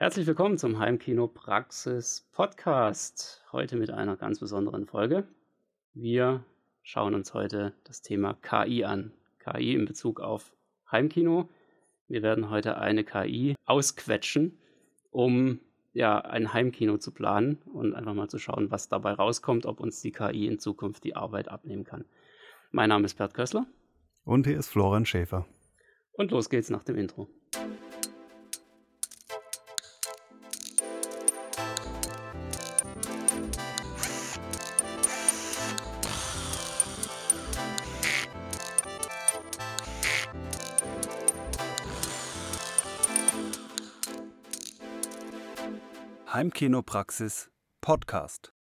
Herzlich willkommen zum Heimkino Praxis Podcast. Heute mit einer ganz besonderen Folge. Wir schauen uns heute das Thema KI an. KI in Bezug auf Heimkino. Wir werden heute eine KI ausquetschen, um ja, ein Heimkino zu planen und einfach mal zu schauen, was dabei rauskommt, ob uns die KI in Zukunft die Arbeit abnehmen kann. Mein Name ist Bert Kössler. Und hier ist Florian Schäfer. Und los geht's nach dem Intro. Heimkinopraxis Podcast.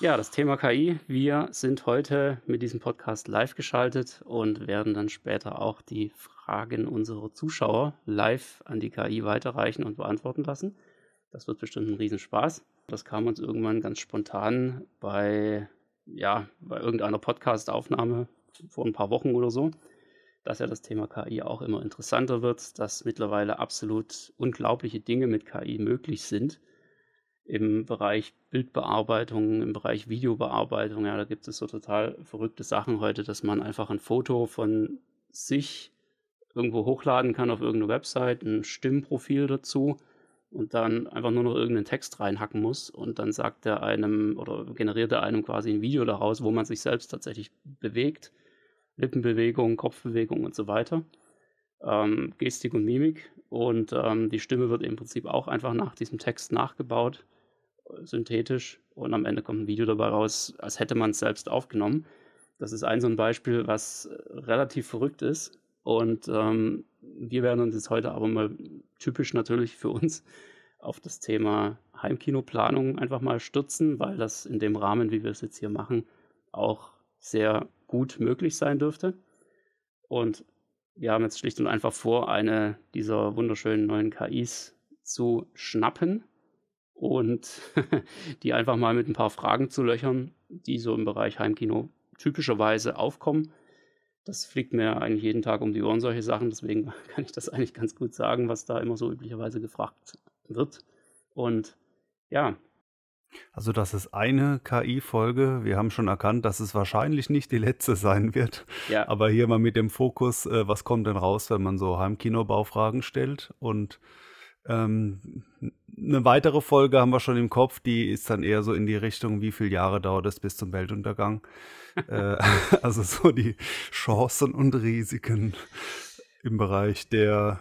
Ja, das Thema KI. Wir sind heute mit diesem Podcast live geschaltet und werden dann später auch die Fragen unserer Zuschauer live an die KI weiterreichen und beantworten lassen. Das wird bestimmt ein Riesenspaß. Das kam uns irgendwann ganz spontan bei, ja, bei irgendeiner Podcast-Aufnahme vor ein paar Wochen oder so, dass ja das Thema KI auch immer interessanter wird, dass mittlerweile absolut unglaubliche Dinge mit KI möglich sind im Bereich Bildbearbeitung, im Bereich Videobearbeitung. Ja, da gibt es so total verrückte Sachen heute, dass man einfach ein Foto von sich irgendwo hochladen kann auf irgendeine Website, ein Stimmprofil dazu und dann einfach nur noch irgendeinen Text reinhacken muss und dann sagt er einem oder generiert er einem quasi ein Video daraus, wo man sich selbst tatsächlich bewegt, Lippenbewegung, Kopfbewegung und so weiter, ähm, Gestik und Mimik und ähm, die Stimme wird im Prinzip auch einfach nach diesem Text nachgebaut synthetisch und am Ende kommt ein Video dabei raus, als hätte man es selbst aufgenommen. Das ist ein so ein Beispiel, was relativ verrückt ist. Und ähm, wir werden uns jetzt heute aber mal typisch natürlich für uns auf das Thema Heimkinoplanung einfach mal stürzen, weil das in dem Rahmen, wie wir es jetzt hier machen, auch sehr gut möglich sein dürfte. Und wir haben jetzt schlicht und einfach vor, eine dieser wunderschönen neuen KIs zu schnappen und die einfach mal mit ein paar Fragen zu löchern, die so im Bereich Heimkino typischerweise aufkommen. Das fliegt mir eigentlich jeden Tag um die Ohren, solche Sachen. Deswegen kann ich das eigentlich ganz gut sagen, was da immer so üblicherweise gefragt wird. Und ja. Also das ist eine KI-Folge. Wir haben schon erkannt, dass es wahrscheinlich nicht die letzte sein wird. Ja. Aber hier mal mit dem Fokus, äh, was kommt denn raus, wenn man so Heimkinobaufragen stellt und ähm, eine weitere Folge haben wir schon im Kopf, die ist dann eher so in die Richtung, wie viele Jahre dauert es bis zum Weltuntergang. äh, also so die Chancen und Risiken im Bereich der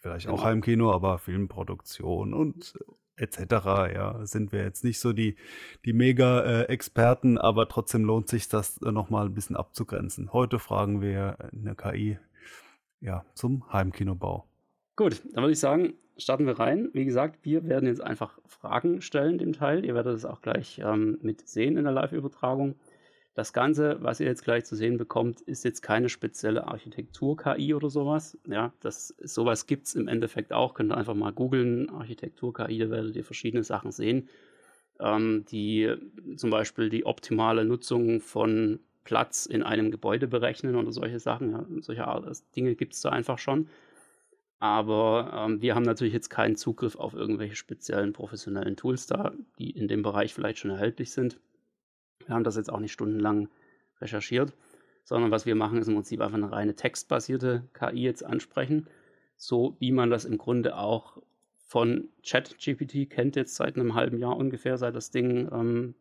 vielleicht auch Heimkino, aber Filmproduktion und etc. Ja, sind wir jetzt nicht so die, die Mega-Experten, aber trotzdem lohnt sich das äh, nochmal ein bisschen abzugrenzen. Heute fragen wir eine KI ja, zum Heimkinobau. Gut, dann würde ich sagen, starten wir rein. Wie gesagt, wir werden jetzt einfach Fragen stellen dem Teil. Ihr werdet es auch gleich ähm, mit sehen in der Live-Übertragung. Das Ganze, was ihr jetzt gleich zu sehen bekommt, ist jetzt keine spezielle Architektur-KI oder sowas. Ja, das, sowas gibt es im Endeffekt auch. Könnt ihr einfach mal googeln, Architektur-KI, da werdet ihr verschiedene Sachen sehen, ähm, die zum Beispiel die optimale Nutzung von Platz in einem Gebäude berechnen oder solche Sachen. Ja, solche Art, Dinge gibt es da einfach schon. Aber ähm, wir haben natürlich jetzt keinen Zugriff auf irgendwelche speziellen professionellen Tools da, die in dem Bereich vielleicht schon erhältlich sind. Wir haben das jetzt auch nicht stundenlang recherchiert, sondern was wir machen, ist im Prinzip einfach eine reine textbasierte KI jetzt ansprechen, so wie man das im Grunde auch von ChatGPT kennt, jetzt seit einem halben Jahr ungefähr, seit das Ding ähm,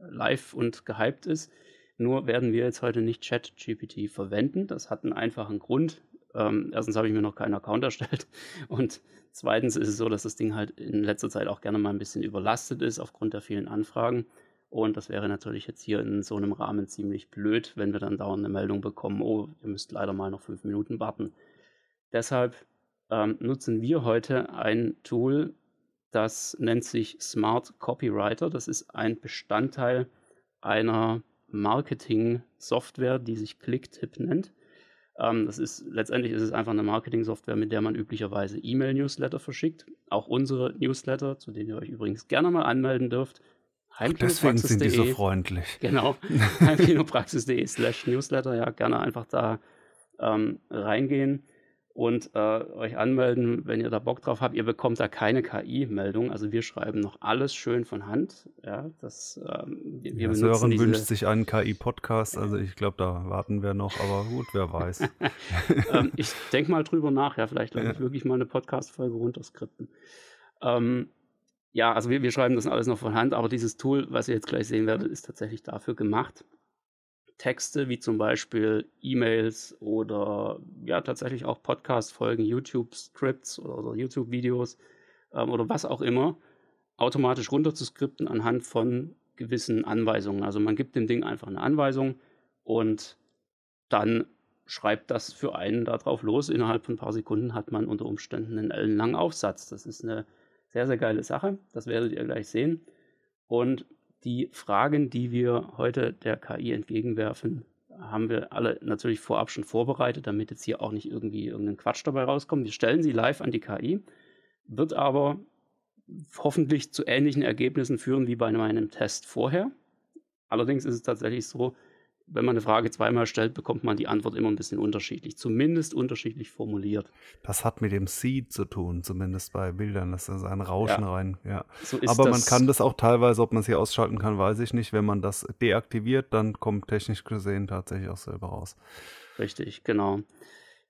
live und gehypt ist. Nur werden wir jetzt heute nicht ChatGPT verwenden. Das hat einen einfachen Grund. Ähm, erstens habe ich mir noch keinen Account erstellt und zweitens ist es so, dass das Ding halt in letzter Zeit auch gerne mal ein bisschen überlastet ist aufgrund der vielen Anfragen. Und das wäre natürlich jetzt hier in so einem Rahmen ziemlich blöd, wenn wir dann dauernd eine Meldung bekommen, oh, ihr müsst leider mal noch fünf Minuten warten. Deshalb ähm, nutzen wir heute ein Tool, das nennt sich Smart Copywriter. Das ist ein Bestandteil einer Marketing-Software, die sich Clicktip nennt. Ähm, das ist letztendlich ist es einfach eine Marketing-Software, mit der man üblicherweise E-Mail-Newsletter verschickt. Auch unsere Newsletter, zu denen ihr euch übrigens gerne mal anmelden dürft. Deswegen sind die so freundlich. Genau. Heimkinopraxis.de slash Newsletter. Ja, gerne einfach da ähm, reingehen. und äh, euch anmelden, wenn ihr da Bock drauf habt. Ihr bekommt da keine KI-Meldung. Also wir schreiben noch alles schön von Hand. Ja, das, ähm, wir, wir ja, Sören diese... wünscht sich einen KI-Podcast. Also ich glaube, da warten wir noch. Aber gut, wer weiß. ähm, ich denke mal drüber nach. Ja, vielleicht lasse ja. ich wirklich mal eine Podcast-Folge runterskripten. Ähm, ja, also wir, wir schreiben das alles noch von Hand. Aber dieses Tool, was ihr jetzt gleich sehen werdet, ist tatsächlich dafür gemacht. Texte wie zum Beispiel E-Mails oder ja tatsächlich auch Podcast-Folgen, YouTube-Scripts oder, oder YouTube-Videos ähm, oder was auch immer automatisch runterzuskripten anhand von gewissen Anweisungen. Also man gibt dem Ding einfach eine Anweisung und dann schreibt das für einen darauf los. Innerhalb von ein paar Sekunden hat man unter Umständen einen ellenlangen Aufsatz. Das ist eine sehr, sehr geile Sache. Das werdet ihr gleich sehen. Und die Fragen, die wir heute der KI entgegenwerfen, haben wir alle natürlich vorab schon vorbereitet, damit jetzt hier auch nicht irgendwie irgendein Quatsch dabei rauskommt. Wir stellen sie live an die KI, wird aber hoffentlich zu ähnlichen Ergebnissen führen wie bei meinem Test vorher. Allerdings ist es tatsächlich so, wenn man eine Frage zweimal stellt, bekommt man die Antwort immer ein bisschen unterschiedlich, zumindest unterschiedlich formuliert. Das hat mit dem Seed zu tun, zumindest bei Bildern. Das ist ein Rauschen ja. rein. Ja. So Aber man kann das auch teilweise, ob man es hier ausschalten kann, weiß ich nicht. Wenn man das deaktiviert, dann kommt technisch gesehen tatsächlich auch selber raus. Richtig, genau.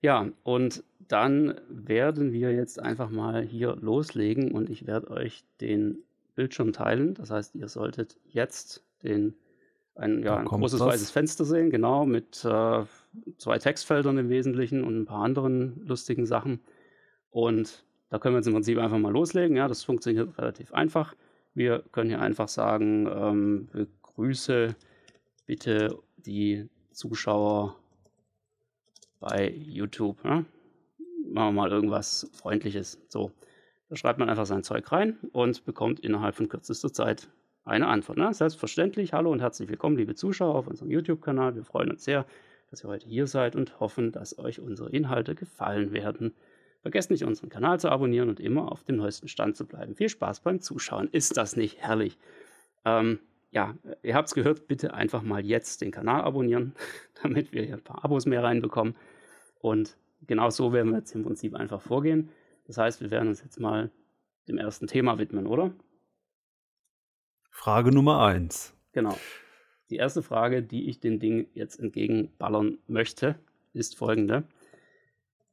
Ja, und dann werden wir jetzt einfach mal hier loslegen und ich werde euch den Bildschirm teilen. Das heißt, ihr solltet jetzt den ein, ja, ein großes das. weißes Fenster sehen, genau, mit äh, zwei Textfeldern im Wesentlichen und ein paar anderen lustigen Sachen. Und da können wir jetzt im Prinzip einfach mal loslegen. Ja, das funktioniert relativ einfach. Wir können hier einfach sagen, ähm, begrüße bitte die Zuschauer bei YouTube. Ja? Machen wir mal irgendwas Freundliches. So, da schreibt man einfach sein Zeug rein und bekommt innerhalb von kürzester Zeit eine Antwort. Ne? Selbstverständlich, hallo und herzlich willkommen, liebe Zuschauer auf unserem YouTube-Kanal. Wir freuen uns sehr, dass ihr heute hier seid und hoffen, dass euch unsere Inhalte gefallen werden. Vergesst nicht, unseren Kanal zu abonnieren und immer auf dem neuesten Stand zu bleiben. Viel Spaß beim Zuschauen. Ist das nicht herrlich? Ähm, ja, ihr habt es gehört, bitte einfach mal jetzt den Kanal abonnieren, damit wir hier ein paar Abos mehr reinbekommen. Und genau so werden wir jetzt im Prinzip einfach vorgehen. Das heißt, wir werden uns jetzt mal dem ersten Thema widmen, oder? Frage Nummer eins. Genau. Die erste Frage, die ich dem Ding jetzt entgegenballern möchte, ist folgende.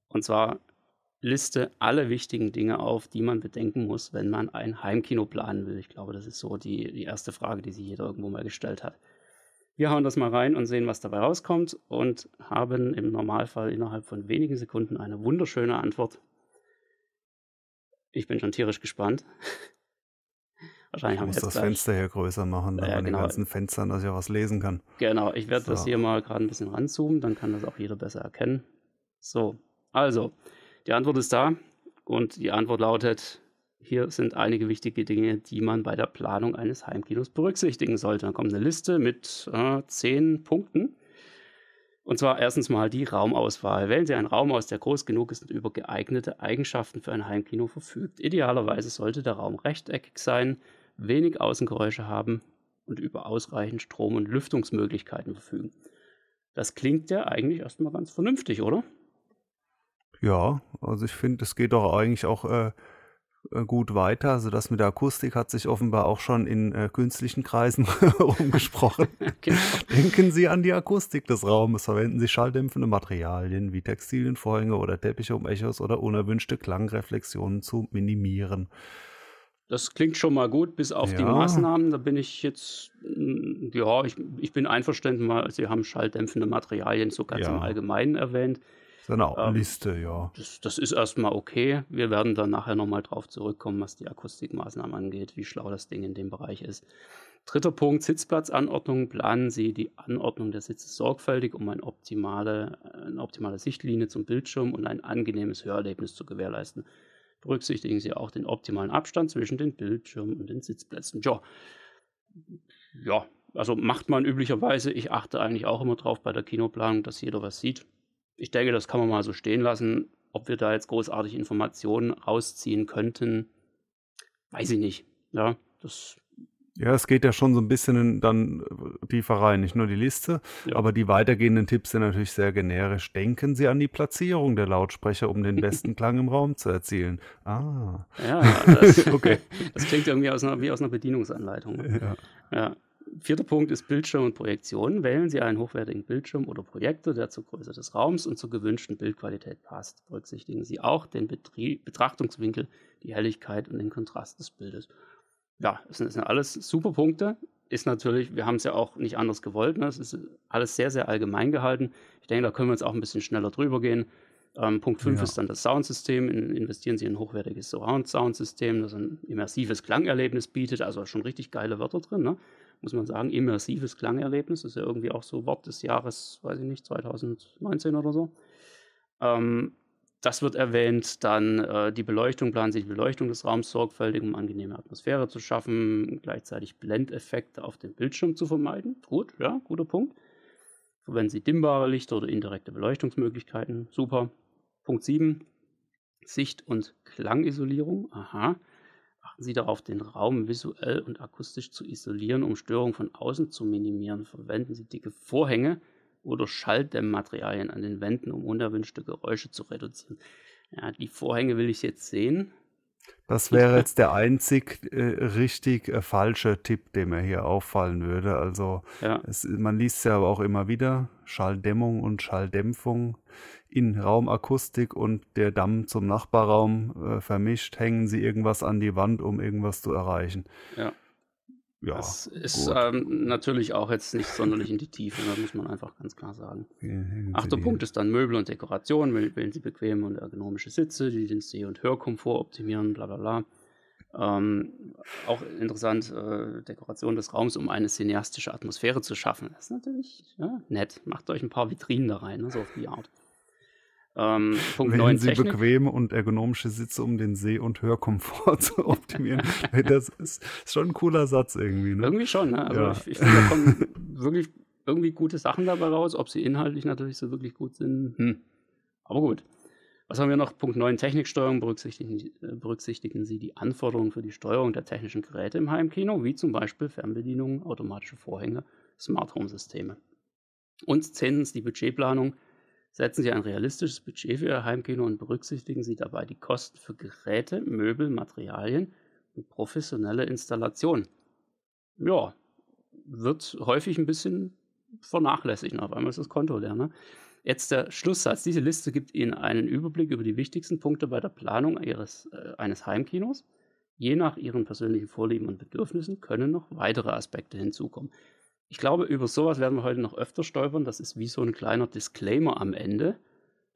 Und zwar liste alle wichtigen Dinge auf, die man bedenken muss, wenn man ein Heimkino planen will. Ich glaube, das ist so die, die erste Frage, die sich jeder irgendwo mal gestellt hat. Wir hauen das mal rein und sehen, was dabei rauskommt und haben im Normalfall innerhalb von wenigen Sekunden eine wunderschöne Antwort. Ich bin schon tierisch gespannt. Wahrscheinlich wir jetzt das gleich. Fenster hier größer machen, damit ja, genau. den ganzen Fenstern, dass ich auch was lesen kann. Genau, ich werde so. das hier mal gerade ein bisschen ranzoomen, dann kann das auch jeder besser erkennen. So, also, die Antwort ist da und die Antwort lautet, hier sind einige wichtige Dinge, die man bei der Planung eines Heimkinos berücksichtigen sollte. Dann kommt eine Liste mit äh, zehn Punkten. Und zwar erstens mal die Raumauswahl. Wählen Sie einen Raum aus, der groß genug ist und über geeignete Eigenschaften für ein Heimkino verfügt. Idealerweise sollte der Raum rechteckig sein, wenig Außengeräusche haben und über ausreichend Strom- und Lüftungsmöglichkeiten verfügen. Das klingt ja eigentlich erstmal ganz vernünftig, oder? Ja, also ich finde, es geht doch eigentlich auch äh, äh, gut weiter. Also das mit der Akustik hat sich offenbar auch schon in äh, künstlichen Kreisen umgesprochen. genau. Denken Sie an die Akustik des Raumes. Verwenden Sie schalldämpfende Materialien wie Textilienvorhänge oder Teppiche, um Echos oder unerwünschte Klangreflexionen zu minimieren. Das klingt schon mal gut, bis auf ja. die Maßnahmen. Da bin ich jetzt, mm, ja, ich, ich bin einverstanden, weil Sie haben schalldämpfende Materialien so ganz ja. im Allgemeinen erwähnt. Seine ähm, Liste, ja. Das, das, ist erstmal okay. Wir werden dann nachher nochmal drauf zurückkommen, was die Akustikmaßnahmen angeht, wie schlau das Ding in dem Bereich ist. Dritter Punkt, Sitzplatzanordnung. Planen Sie die Anordnung der Sitze sorgfältig, um eine optimale, eine optimale Sichtlinie zum Bildschirm und ein angenehmes Hörerlebnis zu gewährleisten berücksichtigen Sie auch den optimalen Abstand zwischen den Bildschirmen und den Sitzplätzen. Ja, ja also macht man üblicherweise. Ich achte eigentlich auch immer drauf bei der Kinoplanung, dass jeder was sieht. Ich denke, das kann man mal so stehen lassen. Ob wir da jetzt großartig Informationen rausziehen könnten, weiß ich nicht. Ja, das Ja, es geht ja schon so ein bisschen dann äh, tiefer rein, nicht nur die Liste, ja. aber die weitergehenden Tipps sind natürlich sehr generisch. Denken Sie an die Platzierung der Lautsprecher, um den besten Klang im Raum zu erzielen. Ah. Ja, das, okay. das klingt irgendwie aus einer, wie aus einer Bedienungsanleitung. Ne? Ja. ja. Vierter Punkt ist Bildschirm und Projektion. Wählen Sie einen hochwertigen Bildschirm oder Projektor, der zur Größe des Raums und zur gewünschten Bildqualität passt. Berücksichtigen Sie auch den Betrie Betrachtungswinkel, die Helligkeit und den Kontrast des Bildes ja, das sind, alles super Punkte. Ist natürlich, wir haben es ja auch nicht anders gewollt. Ne? Es ist alles sehr, sehr allgemein gehalten. Ich denke, da können wir jetzt auch ein bisschen schneller drüber gehen. Ähm, Punkt 5 ja. ist dann das Soundsystem. In, investieren Sie in ein hochwertiges Surround-Soundsystem, das ein immersives Klangerlebnis bietet. Also schon richtig geile Wörter drin, ne? muss man sagen. Immersives Klangerlebnis ist ja irgendwie auch so Wort des Jahres, weiß ich nicht, 2019 oder so. Ähm, das wird erwähnt. Dann äh, die Beleuchtung, planen Sie die Beleuchtung des Raums sorgfältig, um angenehme Atmosphäre zu schaffen, gleichzeitig Blendeffekte auf dem Bildschirm zu vermeiden. Gut, ja, guter Punkt. Verwenden Sie dimmbare Lichter oder indirekte Beleuchtungsmöglichkeiten. Super. Punkt 7. Sicht- und Klangisolierung. Aha. Achten Sie darauf, den Raum visuell und akustisch zu isolieren, um Störungen von außen zu minimieren. Verwenden Sie dicke Vorhänge oder Schalldämmmaterialien an den Wänden, um unerwünschte Geräusche zu reduzieren. Ja, die Vorhänge will ich jetzt sehen. Das wäre jetzt der einzig äh, richtig äh, falsche Tipp, der mir hier auffallen würde. Also ja. es, man liest ja aber auch immer wieder Schalldämmung und Schalldämpfung in Raumakustik und der Damm zum Nachbarraum äh, vermischt, hängen sie irgendwas an die Wand, um irgendwas zu erreichen. Ja. Ja, das ist ähm, natürlich auch jetzt nicht sonderlich in die Tiefe, da muss man einfach ganz klar sagen. Achter Punkt ist dann Möbel und Dekoration. Wählen Sie bequeme und ergonomische Sitze, die den Seh- und Hörkomfort optimieren, bla bla bla. Ähm, auch interessant, äh, Dekoration des Raums, um eine cineastische Atmosphäre zu schaffen. Das ist natürlich ja, nett. Macht euch ein paar Vitrinen da rein, ne, so auf die Art. Ähm, Punkt Wählen 9 Sie Technik. bequeme und ergonomische Sitze, um den Seh- und Hörkomfort zu optimieren. das ist, schon ein cooler Satz irgendwie. Ne? Irgendwie schon. Ne? Also ja. ich, ich finde, da kommen wirklich irgendwie gute Sachen dabei raus. Ob sie inhaltlich natürlich so wirklich gut sind, hm. aber gut. Was haben wir noch? Punkt 9 Techniksteuerung. Berücksichtigen, äh, berücksichtigen Sie die Anforderungen für die Steuerung der technischen Geräte im Heimkino, wie zum Beispiel Fernbedienungen, automatische Vorhänge, Smart Home Systeme. Und zehntens die Budgetplanung Setzen Sie ein realistisches Budget für Ihr Heimkino und berücksichtigen Sie dabei die Kosten für Geräte, Möbel, Materialien und professionelle Installation. Ja, wird häufig ein bisschen vernachlässigt. Auf einmal ist das Konto leer. Ne? Jetzt der Schlusssatz. Diese Liste gibt Ihnen einen Überblick über die wichtigsten Punkte bei der Planung ihres, äh, eines Heimkinos. Je nach Ihren persönlichen Vorlieben und Bedürfnissen können noch weitere Aspekte hinzukommen. Ich glaube, über sowas werden wir heute noch öfter stolpern. Das ist wie so ein kleiner Disclaimer am Ende.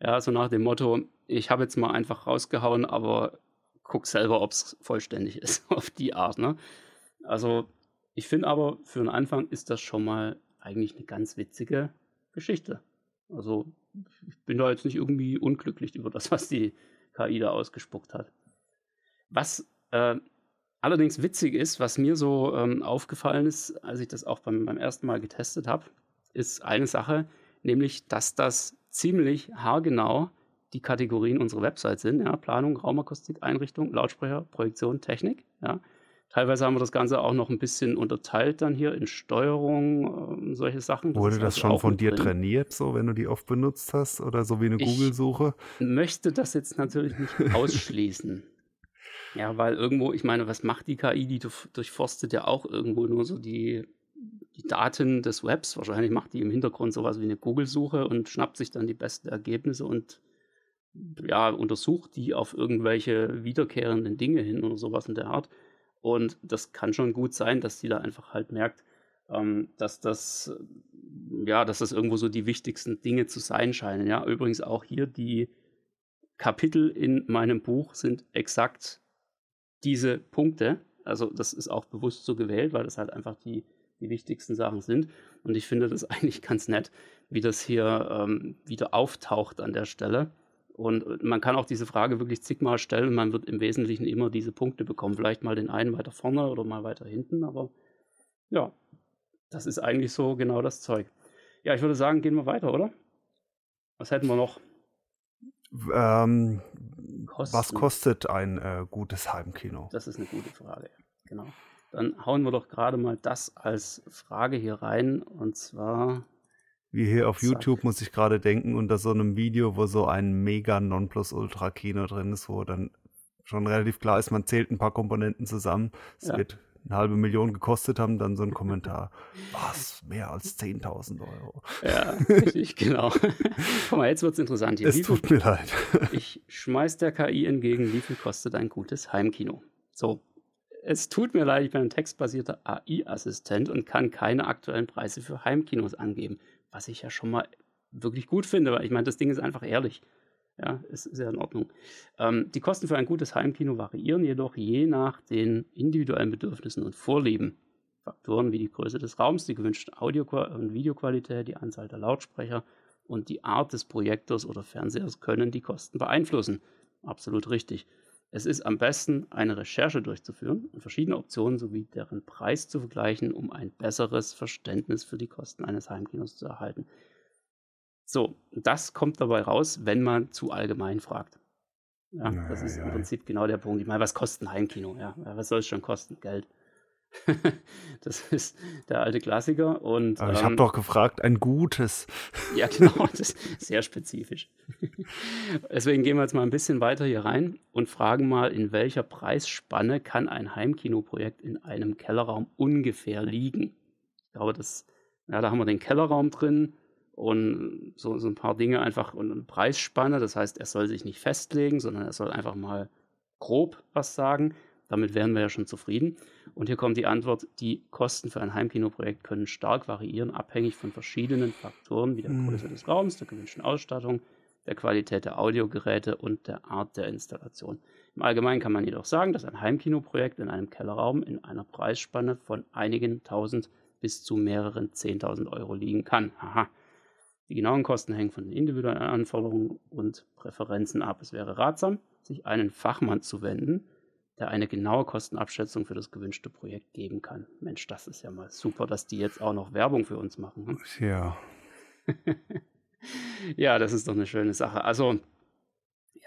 Ja, so nach dem Motto, ich habe jetzt mal einfach rausgehauen, aber guck selber, ob es vollständig ist, auf die Art. Ne? Also, ich finde aber, für den Anfang ist das schon mal eigentlich eine ganz witzige Geschichte. Also, ich bin da jetzt nicht irgendwie unglücklich über das, was die KI da ausgespuckt hat. Was äh, allerdings witzig ist, was mir so ähm, aufgefallen ist, als ich das auch beim, beim ersten Mal getestet habe, ist eine Sache, nämlich, dass das ziemlich haargenau die Kategorien unserer Website sind. Ja, Planung, Raumakustik, Einrichtung, Lautsprecher, Projektion, Technik. Ja. Teilweise haben wir das Ganze auch noch ein bisschen unterteilt dann hier in Steuerung, äh, solche Sachen. Das Wurde das also schon von dir drin. trainiert, so wenn du die oft benutzt hast oder so wie eine Google-Suche? Ich möchte das jetzt natürlich nicht ausschließen. Ja, weil irgendwo, ich meine, was macht die KI? Die durchforstet ja auch irgendwo nur so die, die Daten des Webs. Wahrscheinlich macht die im Hintergrund sowas wie eine Google-Suche und schnappt sich dann die besten Ergebnisse und ja, untersucht die auf irgendwelche wiederkehrenden Dinge hin oder sowas in der Art. Und das kann schon gut sein, dass die da einfach halt merkt, ähm, dass das, ja, dass das irgendwo so die wichtigsten Dinge zu sein scheinen. Ja, übrigens auch hier die Kapitel in meinem Buch sind exakt diese Punkte. Also das ist auch bewusst so gewählt, weil das halt einfach die, die wichtigsten Sachen sind. Und ich finde das eigentlich ganz nett, wie das hier ähm, wieder auftaucht an der Stelle. Und man kann auch diese Frage wirklich zigmal stellen. Man wird im Wesentlichen immer diese Punkte bekommen. Vielleicht mal den einen weiter vorne oder mal weiter hinten. Aber ja, das ist eigentlich so genau das Zeug. Ja, ich würde sagen, gehen wir weiter, oder? Was hätten wir noch? Ähm, was kostet ein äh, gutes Heimkino? Das ist eine gute Frage, genau. dann hauen wir doch gerade mal das als Frage hier rein. Und zwar. Wie hier auf Zack. YouTube muss ich gerade denken, unter so einem Video, wo so ein mega Nonplusultra-Kino drin ist, wo dann schon relativ klar ist, man zählt ein paar Komponenten zusammen. Es ja. wird eine halbe Million gekostet haben, dann so ein Kommentar. Was? Mehr als 10.000 Euro. Ja, richtig, genau. Guck mal, jetzt wird es interessant hier. Es tut viel, mir leid. ich schmeiß der KI entgegen, wie viel kostet ein gutes Heimkino? So, es tut mir leid, ich bin ein textbasierter AI-Assistent und kann keine aktuellen Preise für Heimkinos angeben. Was ich ja schon mal wirklich gut finde, weil ich meine, das Ding ist einfach ehrlich. Ja, ist, ja in Ordnung. Ähm, die Kosten für ein gutes Heimkino variieren jedoch je nach den individuellen Bedürfnissen und Vorlieben. Faktoren wie die Größe des Raums, die gewünschte Audio- und Videoqualität, die Anzahl der Lautsprecher und die Art des Projektors oder Fernsehers können die Kosten beeinflussen. Absolut richtig. Es ist am besten, eine Recherche durchzuführen und verschiedene Optionen sowie deren Preis zu vergleichen, um ein besseres Verständnis für die Kosten eines Heimkinos zu erhalten. So, das kommt dabei raus, wenn man zu allgemein fragt. Ja, ja das ist im Prinzip genau der Punkt. Ich meine, was kostet ein Heimkino? Ja, was soll es schon kosten? Geld. das ist der alte Klassiker. Und, Aber ich ähm, habe doch gefragt, ein gutes. ja, genau, das ist sehr spezifisch. Deswegen gehen wir jetzt mal ein bisschen weiter hier rein und fragen mal, in welcher Preisspanne kann ein Heimkinoprojekt in einem Kellerraum ungefähr liegen? Ich glaube, das, ja, da haben wir den Kellerraum drin, und so, so ein paar Dinge einfach und eine Preisspanne. Das heißt, er soll sich nicht festlegen, sondern er soll einfach mal grob was sagen. Damit wären wir ja schon zufrieden. Und hier kommt die Antwort, die Kosten für ein Heimkinoprojekt können stark variieren, abhängig von verschiedenen Faktoren wie der hm. Größe des Raums, der gewünschten Ausstattung, der Qualität der Audiogeräte und der Art der Installation. Im Allgemeinen kann man jedoch sagen, dass ein Heimkinoprojekt in einem Kellerraum in einer Preisspanne von einigen tausend bis zu mehreren zehntausend Euro liegen kann. Aha. Die genauen Kosten hängen von den individuellen Anforderungen und Präferenzen ab. Es wäre ratsam, sich einen Fachmann zu wenden, der eine genaue Kostenabschätzung für das gewünschte Projekt geben kann. Mensch, das ist ja mal super, dass die jetzt auch noch Werbung für uns machen. Hm? Ja. ja, das ist doch eine schöne Sache. Also,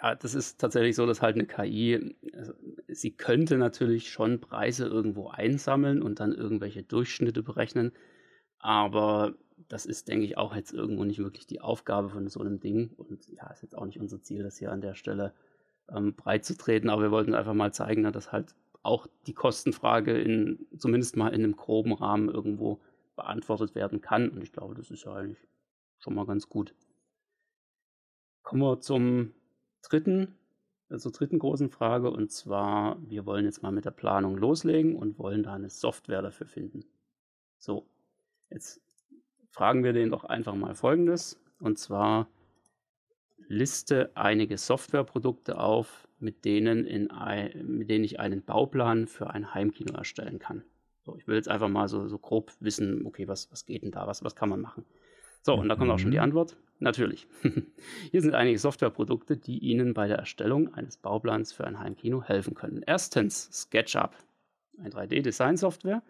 ja, das ist tatsächlich so, dass halt eine KI, also, sie könnte natürlich schon Preise irgendwo einsammeln und dann irgendwelche Durchschnitte berechnen, aber das ist, denke ich, auch jetzt irgendwo nicht wirklich die Aufgabe von so einem Ding. Und ja, ist jetzt auch nicht unser Ziel, das hier an der Stelle ähm, breit zu treten. Aber wir wollten einfach mal zeigen, dass halt auch die Kostenfrage in, zumindest mal in einem groben Rahmen irgendwo beantwortet werden kann. Und ich glaube, das ist ja eigentlich schon mal ganz gut. Kommen wir zum dritten, also zur dritten großen Frage. Und zwar, wir wollen jetzt mal mit der Planung loslegen und wollen da eine Software dafür finden. So, jetzt fragen wir den doch einfach mal Folgendes. Und zwar liste einige Softwareprodukte auf, mit denen, in ein, mit denen ich einen Bauplan für ein Heimkino erstellen kann. So, ich will jetzt einfach mal so, so grob wissen, okay, was, was geht denn da, was, was kann man machen? So, und da kommt auch schon die mhm. Antwort. Natürlich. Hier sind einige Softwareprodukte, die Ihnen bei der Erstellung eines Bauplans für ein Heimkino helfen können. Erstens SketchUp, ein 3D-Design-Software,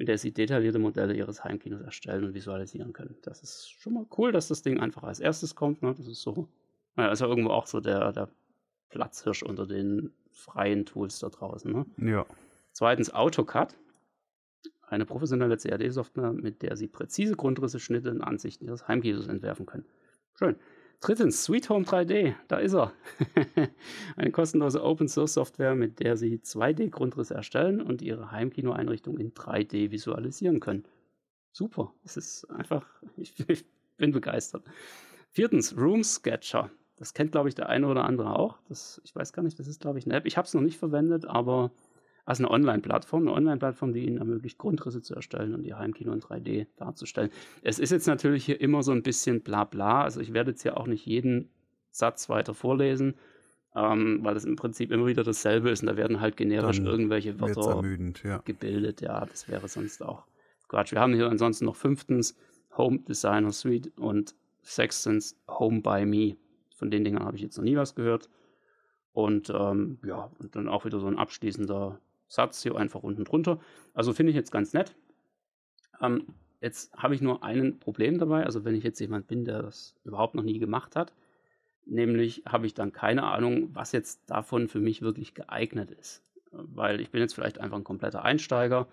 mit der sie detaillierte Modelle ihres Heimkinos erstellen und visualisieren können. Das ist schon mal cool, dass das Ding einfach als erstes kommt. Ne? Das ist so, naja, ist ja irgendwo auch so der, der Platzhirsch unter den freien Tools da draußen. Ne? Ja. Zweitens AutoCAD, eine professionelle CAD-Software, mit der Sie präzise Grundrisse, Schnitte und Ansichten Ihres Heimkinos entwerfen können. Schön. Drittens, Sweet Home 3D, da ist er. Eine kostenlose Open Source Software, mit der Sie 2D-Grundrisse erstellen und Ihre Heimkino-Einrichtung in 3D visualisieren können. Super, es ist einfach, ich, ich, bin begeistert. Viertens, Room Sketcher. Das kennt, glaube ich, der eine oder andere auch. Das, ich weiß gar nicht, das ist, glaube ich, eine App. Ich habe es noch nicht verwendet, aber also eine Online-Plattform, eine Online-Plattform, die Ihnen ermöglicht, Grundrisse zu erstellen und Ihr Heimkino in 3D darzustellen. Es ist jetzt natürlich hier immer so ein bisschen bla bla, also ich werde jetzt hier auch nicht jeden Satz weiter vorlesen, ähm, weil es im Prinzip immer wieder dasselbe ist und da werden halt generisch Dann irgendwelche Wörter ermüdend, ja. gebildet. Ja, das wäre sonst auch Quatsch. Wir haben hier ansonsten noch fünftens Home Designer Suite und sechstens Home by Me. Von den Dingen habe ich jetzt noch nie was gehört. Und ähm, ja, und dann auch wieder so ein abschließender Satz hier einfach unten drunter. Also finde ich jetzt ganz nett. Ähm, jetzt habe ich nur ein Problem dabei. Also wenn ich jetzt jemand bin, der das überhaupt noch nie gemacht hat, nämlich habe ich dann keine Ahnung, was jetzt davon für mich wirklich geeignet ist. weil ich bin jetzt vielleicht einfach ein kompletter Einsteiger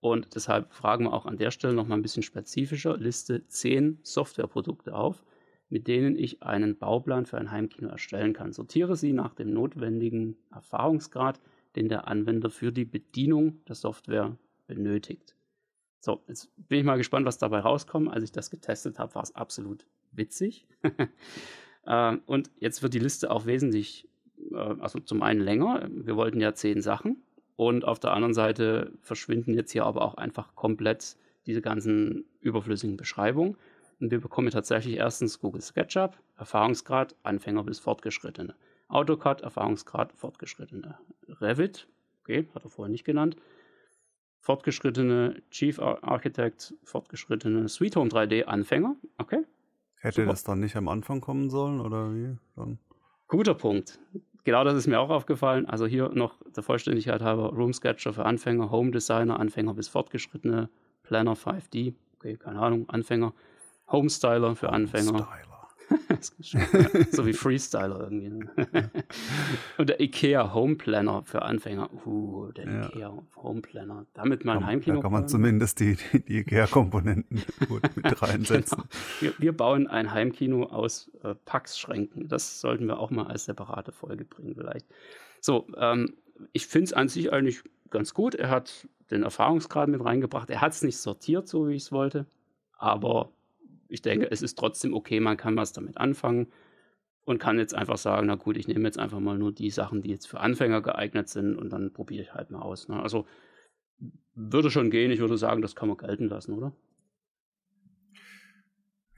und deshalb fragen wir auch an der Stelle noch mal ein bisschen spezifischer, liste 10 Softwareprodukte auf, mit denen ich einen Bauplan für ein Heimkino erstellen kann. Sortiere sie nach dem notwendigen Erfahrungsgrad, den der Anwender für die Bedienung der Software benötigt. So, jetzt bin ich mal gespannt, was dabei rauskommt. Als ich das getestet habe, war es absolut witzig. äh, und jetzt wird die Liste auch wesentlich, äh, also zum einen länger. Wir wollten ja zehn Sachen. Und auf der anderen Seite verschwinden jetzt hier aber auch einfach komplett diese ganzen überflüssigen Beschreibungen. Und wir bekommen tatsächlich erstens Google SketchUp, Erfahrungsgrad, Anfänger bis Fortgeschrittene. AutoCAD, Erfahrungsgrad, Fortgeschrittene. Revit, okay, hat er vorher nicht genannt. Fortgeschrittene Chief Architect, fortgeschrittene Sweet Home 3D Anfänger, okay. Hätte Super. das dann nicht am Anfang kommen sollen oder wie? Dann? Guter Punkt. Genau das ist mir auch aufgefallen. Also hier noch der Vollständigkeit halber Room Sketcher für Anfänger, Home Designer, Anfänger bis Fortgeschrittene, Planner 5D, okay, keine Ahnung, Anfänger, Home Styler für Anfänger. Styler. so wie Freestyler irgendwie. Ne? Und der IKEA Home Planner für Anfänger. Uh, der ja. IKEA Home Planner. Damit mal ein Heimkino. Da kann man zumindest die, die, die IKEA-Komponenten gut mit reinsetzen. Genau. Wir, wir, bauen ein Heimkino aus äh, Packschränken. Das sollten wir auch mal als separate Folge bringen, vielleicht. So, ähm, ich finde es an sich eigentlich ganz gut. Er hat den Erfahrungsgrad mit reingebracht. Er hat es nicht sortiert, so wie ich es wollte. Aber ich denke, es ist trotzdem okay, man kann was damit anfangen und kann jetzt einfach sagen, na gut, ich nehme jetzt einfach mal nur die Sachen, die jetzt für Anfänger geeignet sind und dann probiere ich halt mal aus. Ne? Also würde schon gehen, ich würde sagen, das kann man gelten lassen, oder?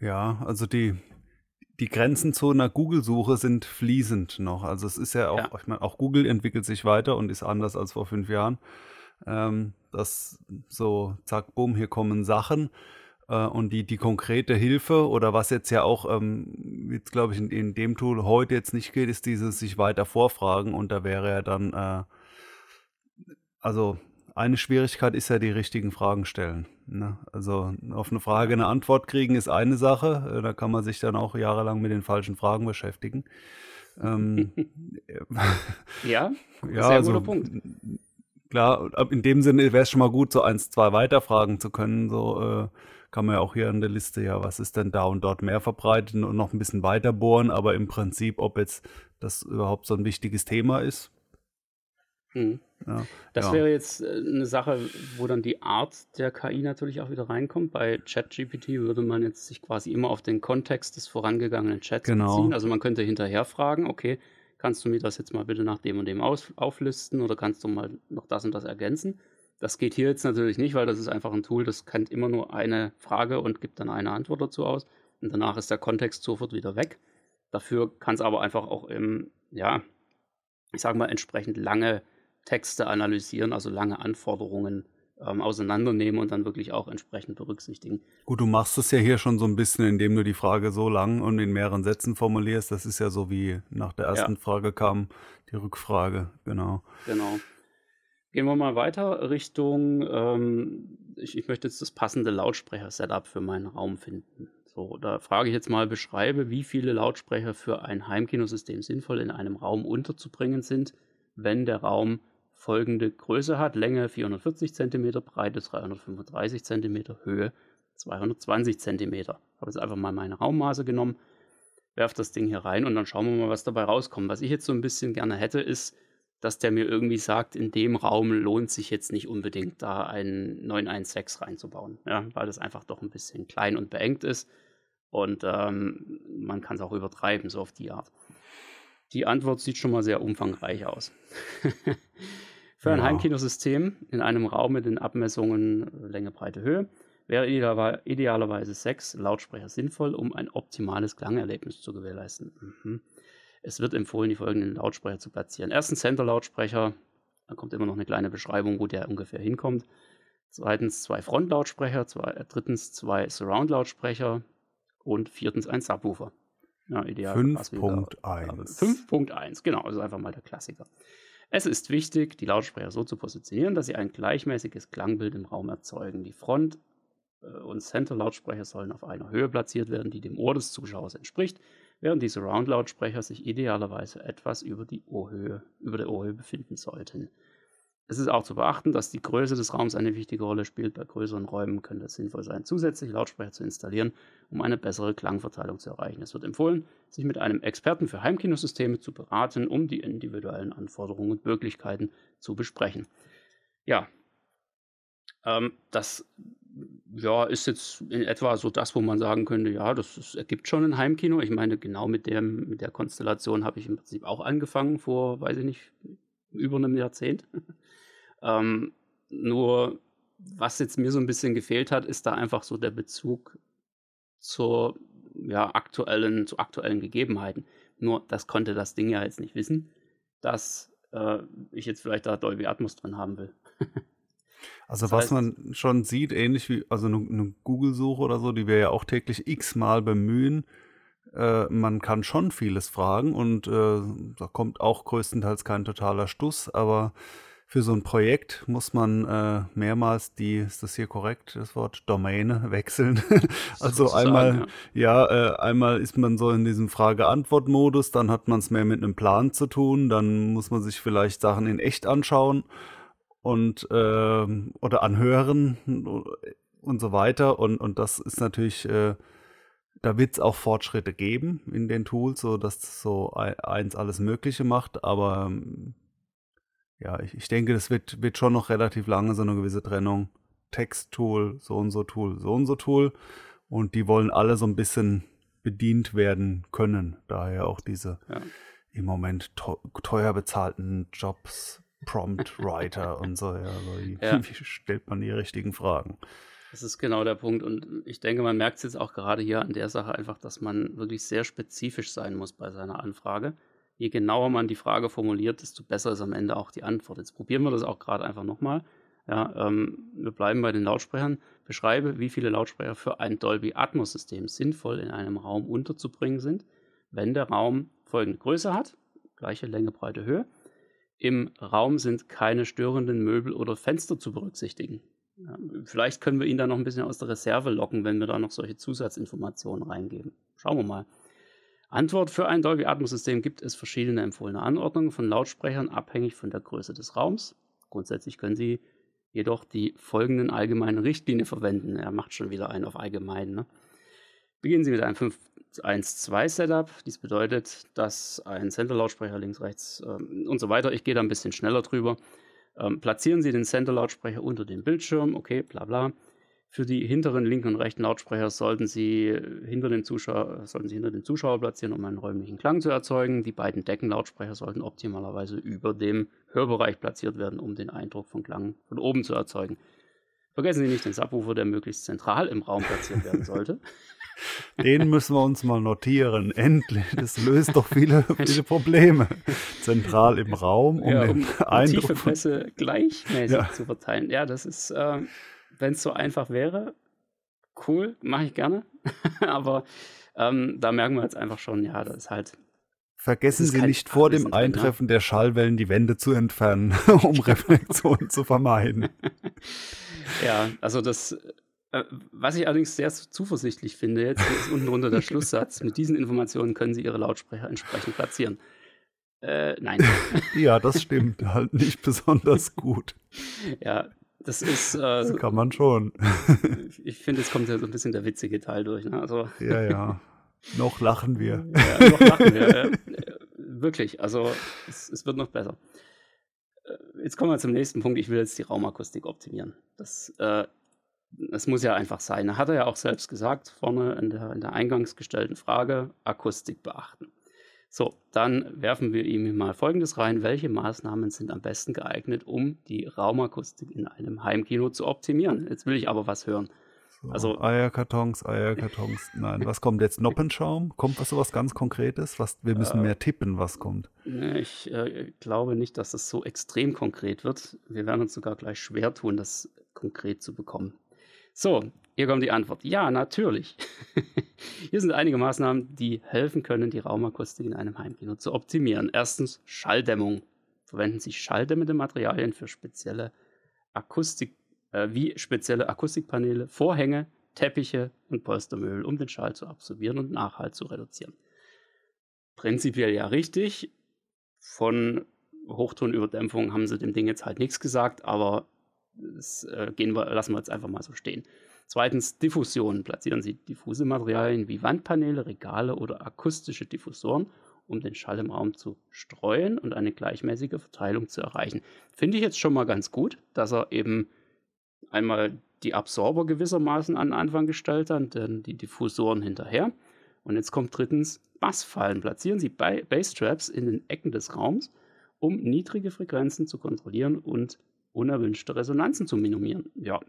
Ja, also die, die Grenzen zu einer Google-Suche sind fließend noch. Also es ist ja auch, ja. ich meine, auch Google entwickelt sich weiter und ist anders als vor fünf Jahren. Ähm, das so, zack, bumm, hier kommen Sachen. Äh, und die, die konkrete Hilfe oder was jetzt ja auch, ähm, jetzt glaube ich, in, in dem Tool heute jetzt nicht geht, ist dieses sich weiter vorfragen und da wäre ja dann, äh, also eine Schwierigkeit ist ja die richtigen Fragen stellen. Ne? Also auf eine Frage eine Antwort kriegen ist eine Sache, äh, da kann man sich dann auch jahrelang mit den falschen Fragen beschäftigen. Ähm, ja, ja, sehr also, guter Punkt. Klar, in dem Sinne wäre es schon mal gut, so eins, zwei weiterfragen zu können, so äh, kann man ja auch hier in der Liste, ja, was ist denn da und dort mehr verbreitet und noch ein bisschen weiter bohren, aber im Prinzip, ob jetzt das überhaupt so ein wichtiges Thema ist. Hm. Ja, das ja. wäre jetzt äh, eine Sache, wo dann die Art der KI natürlich auch wieder reinkommt. Bei ChatGPT würde man jetzt sich quasi immer auf den Kontext des vorangegangenen Chats genau. beziehen. Also man könnte hinterher fragen, okay, kannst du mir das jetzt mal bitte nach dem und dem aus auflisten oder kannst du mal noch das und das ergänzen? Das geht hier jetzt natürlich nicht, weil das ist einfach ein Tool, das kennt immer nur eine Frage und gibt dann eine Antwort dazu aus. Und danach ist der Kontext sofort wieder weg. Dafür kann es aber einfach auch im, ja, ich sage mal, entsprechend lange Texte analysieren, also lange Anforderungen ähm, auseinandernehmen und dann wirklich auch entsprechend berücksichtigen. Gut, du machst es ja hier schon so ein bisschen, indem du die Frage so lang und in mehreren Sätzen formulierst. Das ist ja so wie nach der ersten ja. Frage kam die Rückfrage, genau. Genau. Gehen wir mal weiter Richtung, ähm, ich, ich, möchte jetzt das passende Lautsprecher-Setup für meinen Raum finden. So, da frage ich jetzt mal, beschreibe, wie viele Lautsprecher für ein Heimkinosystem sinnvoll in einem Raum unterzubringen sind, wenn der Raum folgende Größe hat: Länge 440 cm, Breite 335 cm, Höhe 220 cm. Ich habe jetzt einfach mal meine Raummaße genommen, werfe das Ding hier rein und dann schauen wir mal, was dabei rauskommt. Was ich jetzt so ein bisschen gerne hätte, ist, dass der mir irgendwie sagt, in dem Raum lohnt sich jetzt nicht unbedingt da ein 916 reinzubauen, ja, weil das einfach doch ein bisschen klein und beengt ist und ähm, man kann es auch übertreiben, so auf die Art. Die Antwort sieht schon mal sehr umfangreich aus. Für ein ja. Heimkinosystem in einem Raum mit den Abmessungen Länge, Breite, Höhe wäre idealerweise sechs Lautsprecher sinnvoll, um ein optimales Klangerlebnis zu gewährleisten. Mhm. Es wird empfohlen, die folgenden Lautsprecher zu platzieren. Erstens Center-Lautsprecher, da kommt immer noch eine kleine Beschreibung, wo der ungefähr hinkommt. Zweitens zwei Frontlautsprecher, zwei, äh, drittens zwei Surround-Lautsprecher und viertens ein Subwoofer. Ja, ideal. 5.1. 5.1, genau, also einfach mal der Klassiker. Es ist wichtig, die Lautsprecher so zu positionieren, dass sie ein gleichmäßiges Klangbild im Raum erzeugen. Die Front- äh, und Center-Lautsprecher sollen auf einer Höhe platziert werden, die dem Ohr des Zuschauers entspricht während die Surround-Lautsprecher sich idealerweise etwas über, die Ohrhöhe, über der Ohrhöhe befinden sollten. Es ist auch zu beachten, dass die Größe des Raums eine wichtige Rolle spielt. Bei größeren Räumen könnte es sinnvoll sein, zusätzliche Lautsprecher zu installieren, um eine bessere Klangverteilung zu erreichen. Es wird empfohlen, sich mit einem Experten für Heimkinosysteme zu beraten, um die individuellen Anforderungen und Möglichkeiten zu besprechen. Ja, ähm, das ja, ist jetzt in etwa so das, wo man sagen könnte, ja, das, das ergibt schon ein Heimkino. Ich meine, genau mit, dem, mit der Konstellation habe ich im Prinzip auch angefangen vor, weiß ich nicht, über einem Jahrzehnt. Ähm, nur, was jetzt mir so ein bisschen gefehlt hat, ist da einfach so der Bezug zur ja, aktuellen, zu aktuellen Gegebenheiten. Nur, das konnte das Ding ja jetzt nicht wissen, dass äh, ich jetzt vielleicht da Dolby Atmos drin haben will. also das was heißt, man schon sieht, ähnlich wie also eine, eine Google-Suche oder so, die wir ja auch täglich x-mal bemühen, äh, man kann schon vieles fragen und äh, da kommt auch größtenteils kein totaler Stuss, aber für so ein Projekt muss man äh, mehrmals die, ist das hier korrekt, das Wort Domäne wechseln. also einmal, ja, ja äh, einmal ist man so in diesem Frage-Antwort-Modus, dann hat man es mehr mit einem Plan zu tun, dann muss man sich vielleicht Sachen in echt anschauen und äh, oder anhören und so weiter. Und, und das ist natürlich, äh, da wird es auch Fortschritte geben in den Tools, so dass so eins alles Mögliche macht, aber ähm, ja, ich, ich denke, das wird, wird schon noch relativ lange so eine gewisse Trennung. Text-Tool, so und so Tool, so und so Tool. Und die wollen alle so ein bisschen bedient werden können. Daher auch diese ja. im Moment teuer bezahlten Jobs, Prompt Writer und so. Ja, so wie, ja. wie stellt man die richtigen Fragen? Das ist genau der Punkt. Und ich denke, man merkt es jetzt auch gerade hier an der Sache einfach, dass man wirklich sehr spezifisch sein muss bei seiner Anfrage je genauer man die Frage formuliert, desto besser ist am Ende auch die Antwort. Jetzt probieren wir das auch gerade einfach nochmal. Ja, ähm, wir bleiben bei den Lautsprechern. Beschreibe, wie viele Lautsprecher für ein Dolby Atmos System sinnvoll in einem Raum unterzubringen sind, wenn der Raum folgende Größe hat, gleiche Länge, Breite, Höhe. Im Raum sind keine störenden Möbel oder Fenster zu berücksichtigen. Ja, vielleicht können wir ihn da noch ein bisschen aus der Reserve locken, wenn wir da noch solche Zusatzinformationen reingeben. Schauen wir mal. Antwort für ein Dolby Atmos System gibt es verschiedene empfohlene Anordnungen von Lautsprechern abhängig von der Größe des Raums. Grundsätzlich können Sie jedoch die folgenden allgemeinen Richtlinien verwenden. Er macht schon wieder einen auf allgemein. Ne? Beginnen Sie mit einem 5 1-2-Setup. Dies bedeutet, dass ein Center-Lautsprecher links, rechts ähm, und so weiter. Ich gehe da ein bisschen schneller drüber. Ähm, platzieren Sie den Center-Lautsprecher unter dem Bildschirm, okay, bla bla. Für die hinteren linken und rechten Lautsprecher sollten Sie hinter dem Zuschauer, hinter dem Zuschauer platzieren, um einen räumlichen Klang zu erzeugen. Die beiden Deckenlautsprecher sollten optimalerweise über dem Hörbereich platziert werden, um den Eindruck von Klang von oben zu erzeugen. Vergessen Sie nicht den Subwoofer, der möglichst zentral im Raum platziert werden sollte. Den müssen wir uns mal notieren. Endlich. Das löst doch viele, viele Probleme. Zentral im Raum, um, ja, um den Eindruck. Tiefe Pässe gleichmäßig ja. zu verteilen. Ja, das ist. Äh, wenn es so einfach wäre, cool, mache ich gerne. Aber ähm, da merken wir jetzt einfach schon, ja, das ist halt. Vergessen Sie nicht vor dem Eintreffen drin, ne? der Schallwellen die Wände zu entfernen, um Reflexion zu vermeiden. Ja, also das, äh, was ich allerdings sehr zuversichtlich finde, jetzt ist unten drunter der Schlusssatz. Mit diesen Informationen können Sie Ihre Lautsprecher entsprechend platzieren. Äh, nein. ja, das stimmt halt nicht besonders gut. Ja, das ist. Äh, das kann man schon. ich finde, es kommt ja so ein bisschen der witzige Teil durch. Ne? Also, ja, ja. Noch lachen wir. Ja, noch lachen wir. Äh, wirklich. Also, es, es, wird noch besser. Äh, jetzt kommen wir zum nächsten Punkt. Ich will jetzt die Raumakustik optimieren. Das, äh, das muss ja einfach sein. Hat er ja auch selbst gesagt, vorne in der, in der eingangs gestellten Frage: Akustik beachten. So, dann werfen wir ihm mal Folgendes rein. Welche Maßnahmen sind am besten geeignet, um die Raumakustik in einem Heimkino zu optimieren? Jetzt will ich aber was hören. So, also Eierkartons, Eierkartons. Nein, was kommt jetzt? Noppenschaum? Kommt was sowas ganz Konkretes? Was, wir müssen äh, mehr tippen, was kommt. Ich äh, glaube nicht, dass das so extrem konkret wird. Wir werden uns sogar gleich schwer tun, das konkret zu bekommen. So, hier kommt die Antwort. Ja, natürlich. hier sind einige Maßnahmen, die helfen können, die Raumakustik in einem Heimkino zu optimieren. Erstens Schalldämmung. Verwenden Sie schalldämmende Materialien für spezielle Akustik, äh, wie spezielle Akustikpaneele, Vorhänge, Teppiche und Polstermöbel, um den Schall zu absorbieren und Nachhalt zu reduzieren. Prinzipiell ja richtig. Von Hochtonüberdämpfung haben sie dem Ding jetzt halt nichts gesagt, aber das äh, gehen wir, lassen wir jetzt einfach mal so stehen. Zweitens Diffusion. Platzieren Sie diffuse Materialien wie Wandpaneele, Regale oder akustische Diffusoren, um den Schall im Raum zu streuen und eine gleichmäßige Verteilung zu erreichen. Finde ich jetzt schon mal ganz gut, dass er eben einmal die Absorber gewissermaßen an den Anfang gestellt hat, dann die Diffusoren hinterher. Und jetzt kommt drittens Bassfallen. Platzieren Sie Basstraps in den Ecken des Raums, um niedrige Frequenzen zu kontrollieren und unerwünschte Resonanzen zu minimieren. Ja,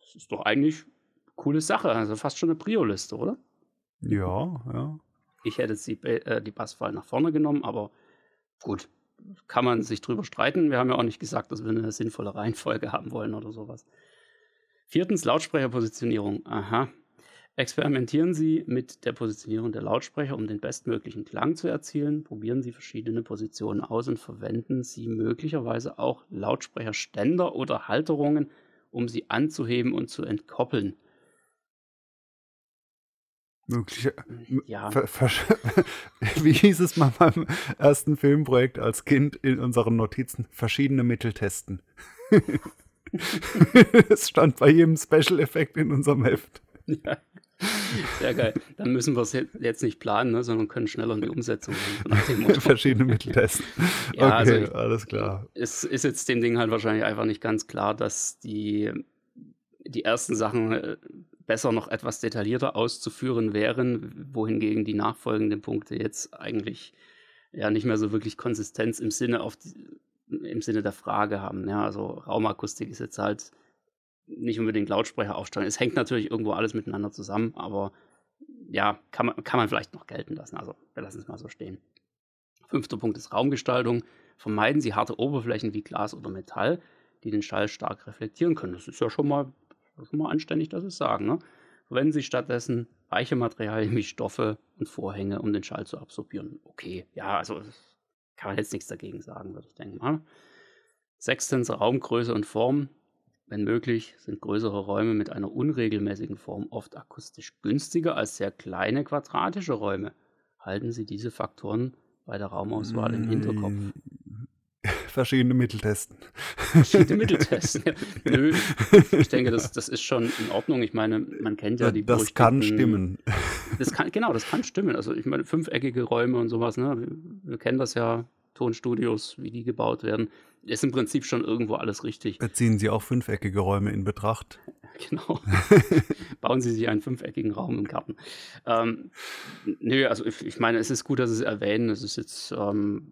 das ist doch eigentlich eine coole Sache. Also fast schon eine Prio-Liste, oder? Ja, ja. Ich hätte die, äh, die Bassfallen nach vorne genommen, aber gut, kann man sich drüber streiten. Wir haben ja auch nicht gesagt, dass wir eine sinnvolle Reihenfolge haben wollen oder sowas. Viertens, Lautsprecherpositionierung. Aha. Experimentieren Sie mit der Positionierung der Lautsprecher, um den bestmöglichen Klang zu erzielen. Probieren Sie verschiedene Positionen aus und verwenden Sie möglicherweise auch Lautsprecherständer oder Halterungen, um sie anzuheben und zu entkoppeln. Mögliche. Ja. Wie hieß es mal beim ersten Filmprojekt als Kind in unseren Notizen? Verschiedene Mittel testen. Es stand bei jedem Special-Effekt in unserem Heft. Ja. Sehr geil. Dann müssen wir es jetzt nicht planen, ne, sondern können schneller in die Umsetzung gehen. Verschiedene Mittel testen. Ja, okay, also ich, alles klar. Es ist jetzt dem Ding halt wahrscheinlich einfach nicht ganz klar, dass die, die ersten Sachen äh, besser noch etwas detaillierter auszuführen wären, wohingegen die nachfolgenden Punkte jetzt eigentlich ja nicht mehr so wirklich Konsistenz im Sinne auf die, im Sinne der Frage haben. Ja, also Raumakustik ist jetzt halt nicht unbedingt Lautsprecher aufstellen. Es hängt natürlich irgendwo alles miteinander zusammen, aber ja, kann man, kann man vielleicht noch gelten lassen. Also wir lassen es mal so stehen. Fünfter Punkt ist Raumgestaltung. Vermeiden Sie harte Oberflächen wie Glas oder Metall, die den Schall stark reflektieren können. Das ist ja schon mal, schon mal anständig, dass Sie es sagen. Ne? Verwenden Sie stattdessen weiche Materialien wie Stoffe und Vorhänge, um den Schall zu absorbieren. Okay, ja, also kann man jetzt nichts dagegen sagen, würde ich denken mal. Sechstens Raumgröße und Form. Wenn möglich, sind größere Räume mit einer unregelmäßigen Form oft akustisch günstiger als sehr kleine quadratische Räume. Halten Sie diese Faktoren bei der Raumauswahl im Hinterkopf. Verschiedene Mittel testen. Verschiedene Mittel testen. Nö, ich denke, das, das ist schon in Ordnung. Ich meine, man kennt ja die Das kann stimmen. Das kann, genau, das kann stimmen. Also ich meine, fünfeckige Räume und sowas, ne? wir, wir kennen das ja, Tonstudios, wie die gebaut werden ist im Prinzip schon irgendwo alles richtig. Ziehen Sie auch fünfeckige Räume in Betracht? Genau. Bauen Sie sich einen fünfeckigen Raum im Garten. Ähm, nö, also ich, ich, meine, es ist gut, dass Sie es erwähnen. Es ist jetzt ähm,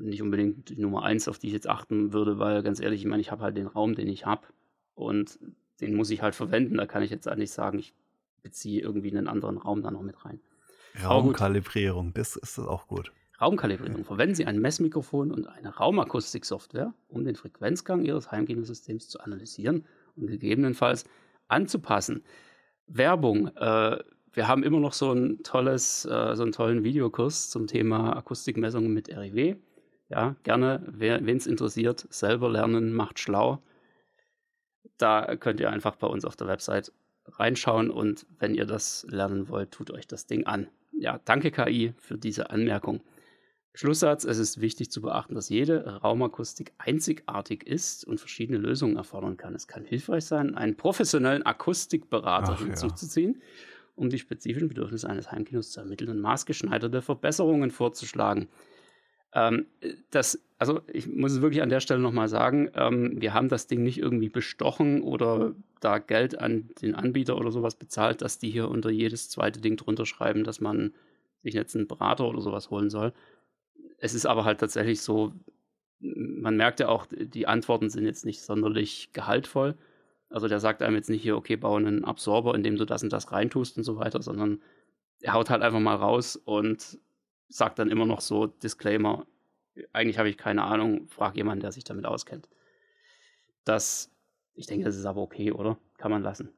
nicht unbedingt die Nummer eins, auf die ich jetzt achten würde, weil ganz ehrlich, ich meine, ich habe halt den Raum, den ich habe und den muss ich halt verwenden. Da kann ich jetzt eigentlich sagen, ich beziehe irgendwie einen anderen Raum da noch mit rein. Raumkalibrierung, das ist auch gut. Raumkalibrierung. Verwenden Sie ein Messmikrofon und eine Raumakustiksoftware, um den Frequenzgang Ihres Heimkinosystems zu analysieren und gegebenenfalls anzupassen. Werbung. Äh, wir haben immer noch so ein tolles, äh, so einen tollen Videokurs zum Thema Akustikmessungen mit RIW. Ja, gerne, wen es interessiert, selber lernen macht schlau. Da könnt ihr einfach bei uns auf der Website reinschauen und wenn ihr das lernen wollt, tut euch das Ding an. Ja, danke KI für diese Anmerkung. Schlusssatz, es ist wichtig zu beachten, dass jede Raumakustik einzigartig ist und verschiedene Lösungen erfordern kann. Es kann hilfreich sein, einen professionellen Akustikberater Ach, hinzuzuziehen, ja. um die spezifischen Bedürfnisse eines Heimkinos zu ermitteln und maßgeschneiderte Verbesserungen vorzuschlagen. Ähm, das, also ich muss es wirklich an der Stelle nochmal sagen, ähm, wir haben das Ding nicht irgendwie bestochen oder da Geld an den Anbieter oder sowas bezahlt, dass die hier unter jedes zweite Ding drunter schreiben, dass man sich jetzt einen Berater oder sowas holen soll es ist aber halt tatsächlich so, man merkt ja auch, die Antworten sind jetzt nicht sonderlich gehaltvoll. Also der sagt einem jetzt nicht hier, okay, baue einen Absorber, in dem du das und das reintust und so weiter, sondern er haut halt einfach mal raus und sagt dann immer noch so, Disclaimer, eigentlich habe ich keine Ahnung, frag jemanden, der sich damit auskennt. Das, ich denke, das ist aber okay, oder? Kann man lassen.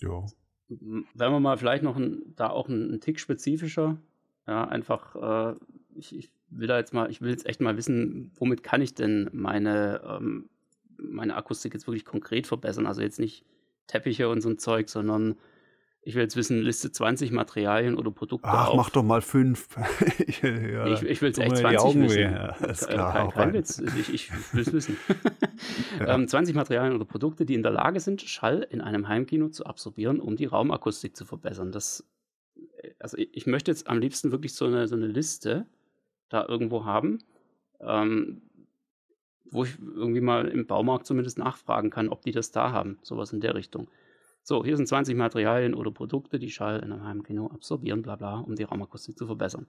Ja. Wenn wir mal vielleicht noch ein, da auch einen Tick spezifischer ja, einfach, äh, ich, ich, will da jetzt mal, ich will jetzt echt mal wissen, womit kann ich denn meine, ähm, meine Akustik jetzt wirklich konkret verbessern? Also jetzt nicht Teppiche und so ein Zeug, sondern Ich will jetzt wissen, Liste 20 Materialien oder Produkte. Ach, auf. mach doch mal fünf. ja, ich, ich will es echt 20 Augen wissen. Ja, ist klar, kein, kein Witz. Ich, ich will es wissen. ja. ähm, 20 Materialien oder Produkte, die in der Lage sind, Schall in einem Heimkino zu absorbieren, um die Raumakustik zu verbessern. Das, äh, also ich möchte jetzt am liebsten wirklich so eine, so eine Liste da irgendwo haben, ähm, wo ich irgendwie mal im Baumarkt zumindest nachfragen kann, ob die das da haben. Sowas in der Richtung. So, hier sind 20 Materialien oder Produkte, die Schall in einem Heimkino absorbieren, bla bla, um die Raumakustik zu verbessern.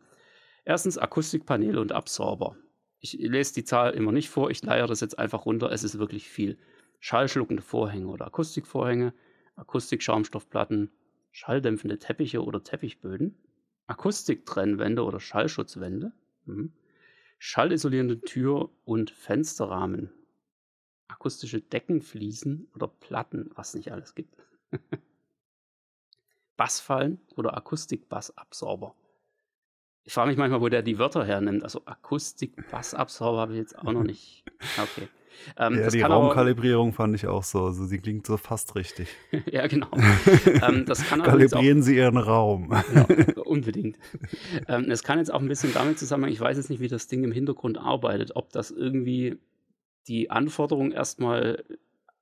Erstens Akustikpaneele und Absorber. Ich lese die Zahl immer nicht vor, ich leiere das jetzt einfach runter, es ist wirklich viel. Schallschluckende Vorhänge oder Akustikvorhänge, Akustikschaumstoffplatten, schalldämpfende Teppiche oder Teppichböden, Akustiktrennwände oder Schallschutzwände, mhm. schallisolierende Tür- und Fensterrahmen, akustische Deckenfliesen oder Platten, was nicht alles gibt. Bassfallen oder Akustik-Bassabsorber. Ich frage mich manchmal, wo der die Wörter hernimmt. Also Akustik-Bassabsorber habe ich jetzt auch noch nicht. Okay. Ähm, ja, die Raumkalibrierung fand ich auch so. Also sie klingt so fast richtig. ja, genau. ähm, Kalibrieren auch, Sie Ihren Raum. ja, unbedingt. Ähm, es kann jetzt auch ein bisschen damit zusammenhängen, ich weiß jetzt nicht, wie das Ding im Hintergrund arbeitet, ob das irgendwie die Anforderung erstmal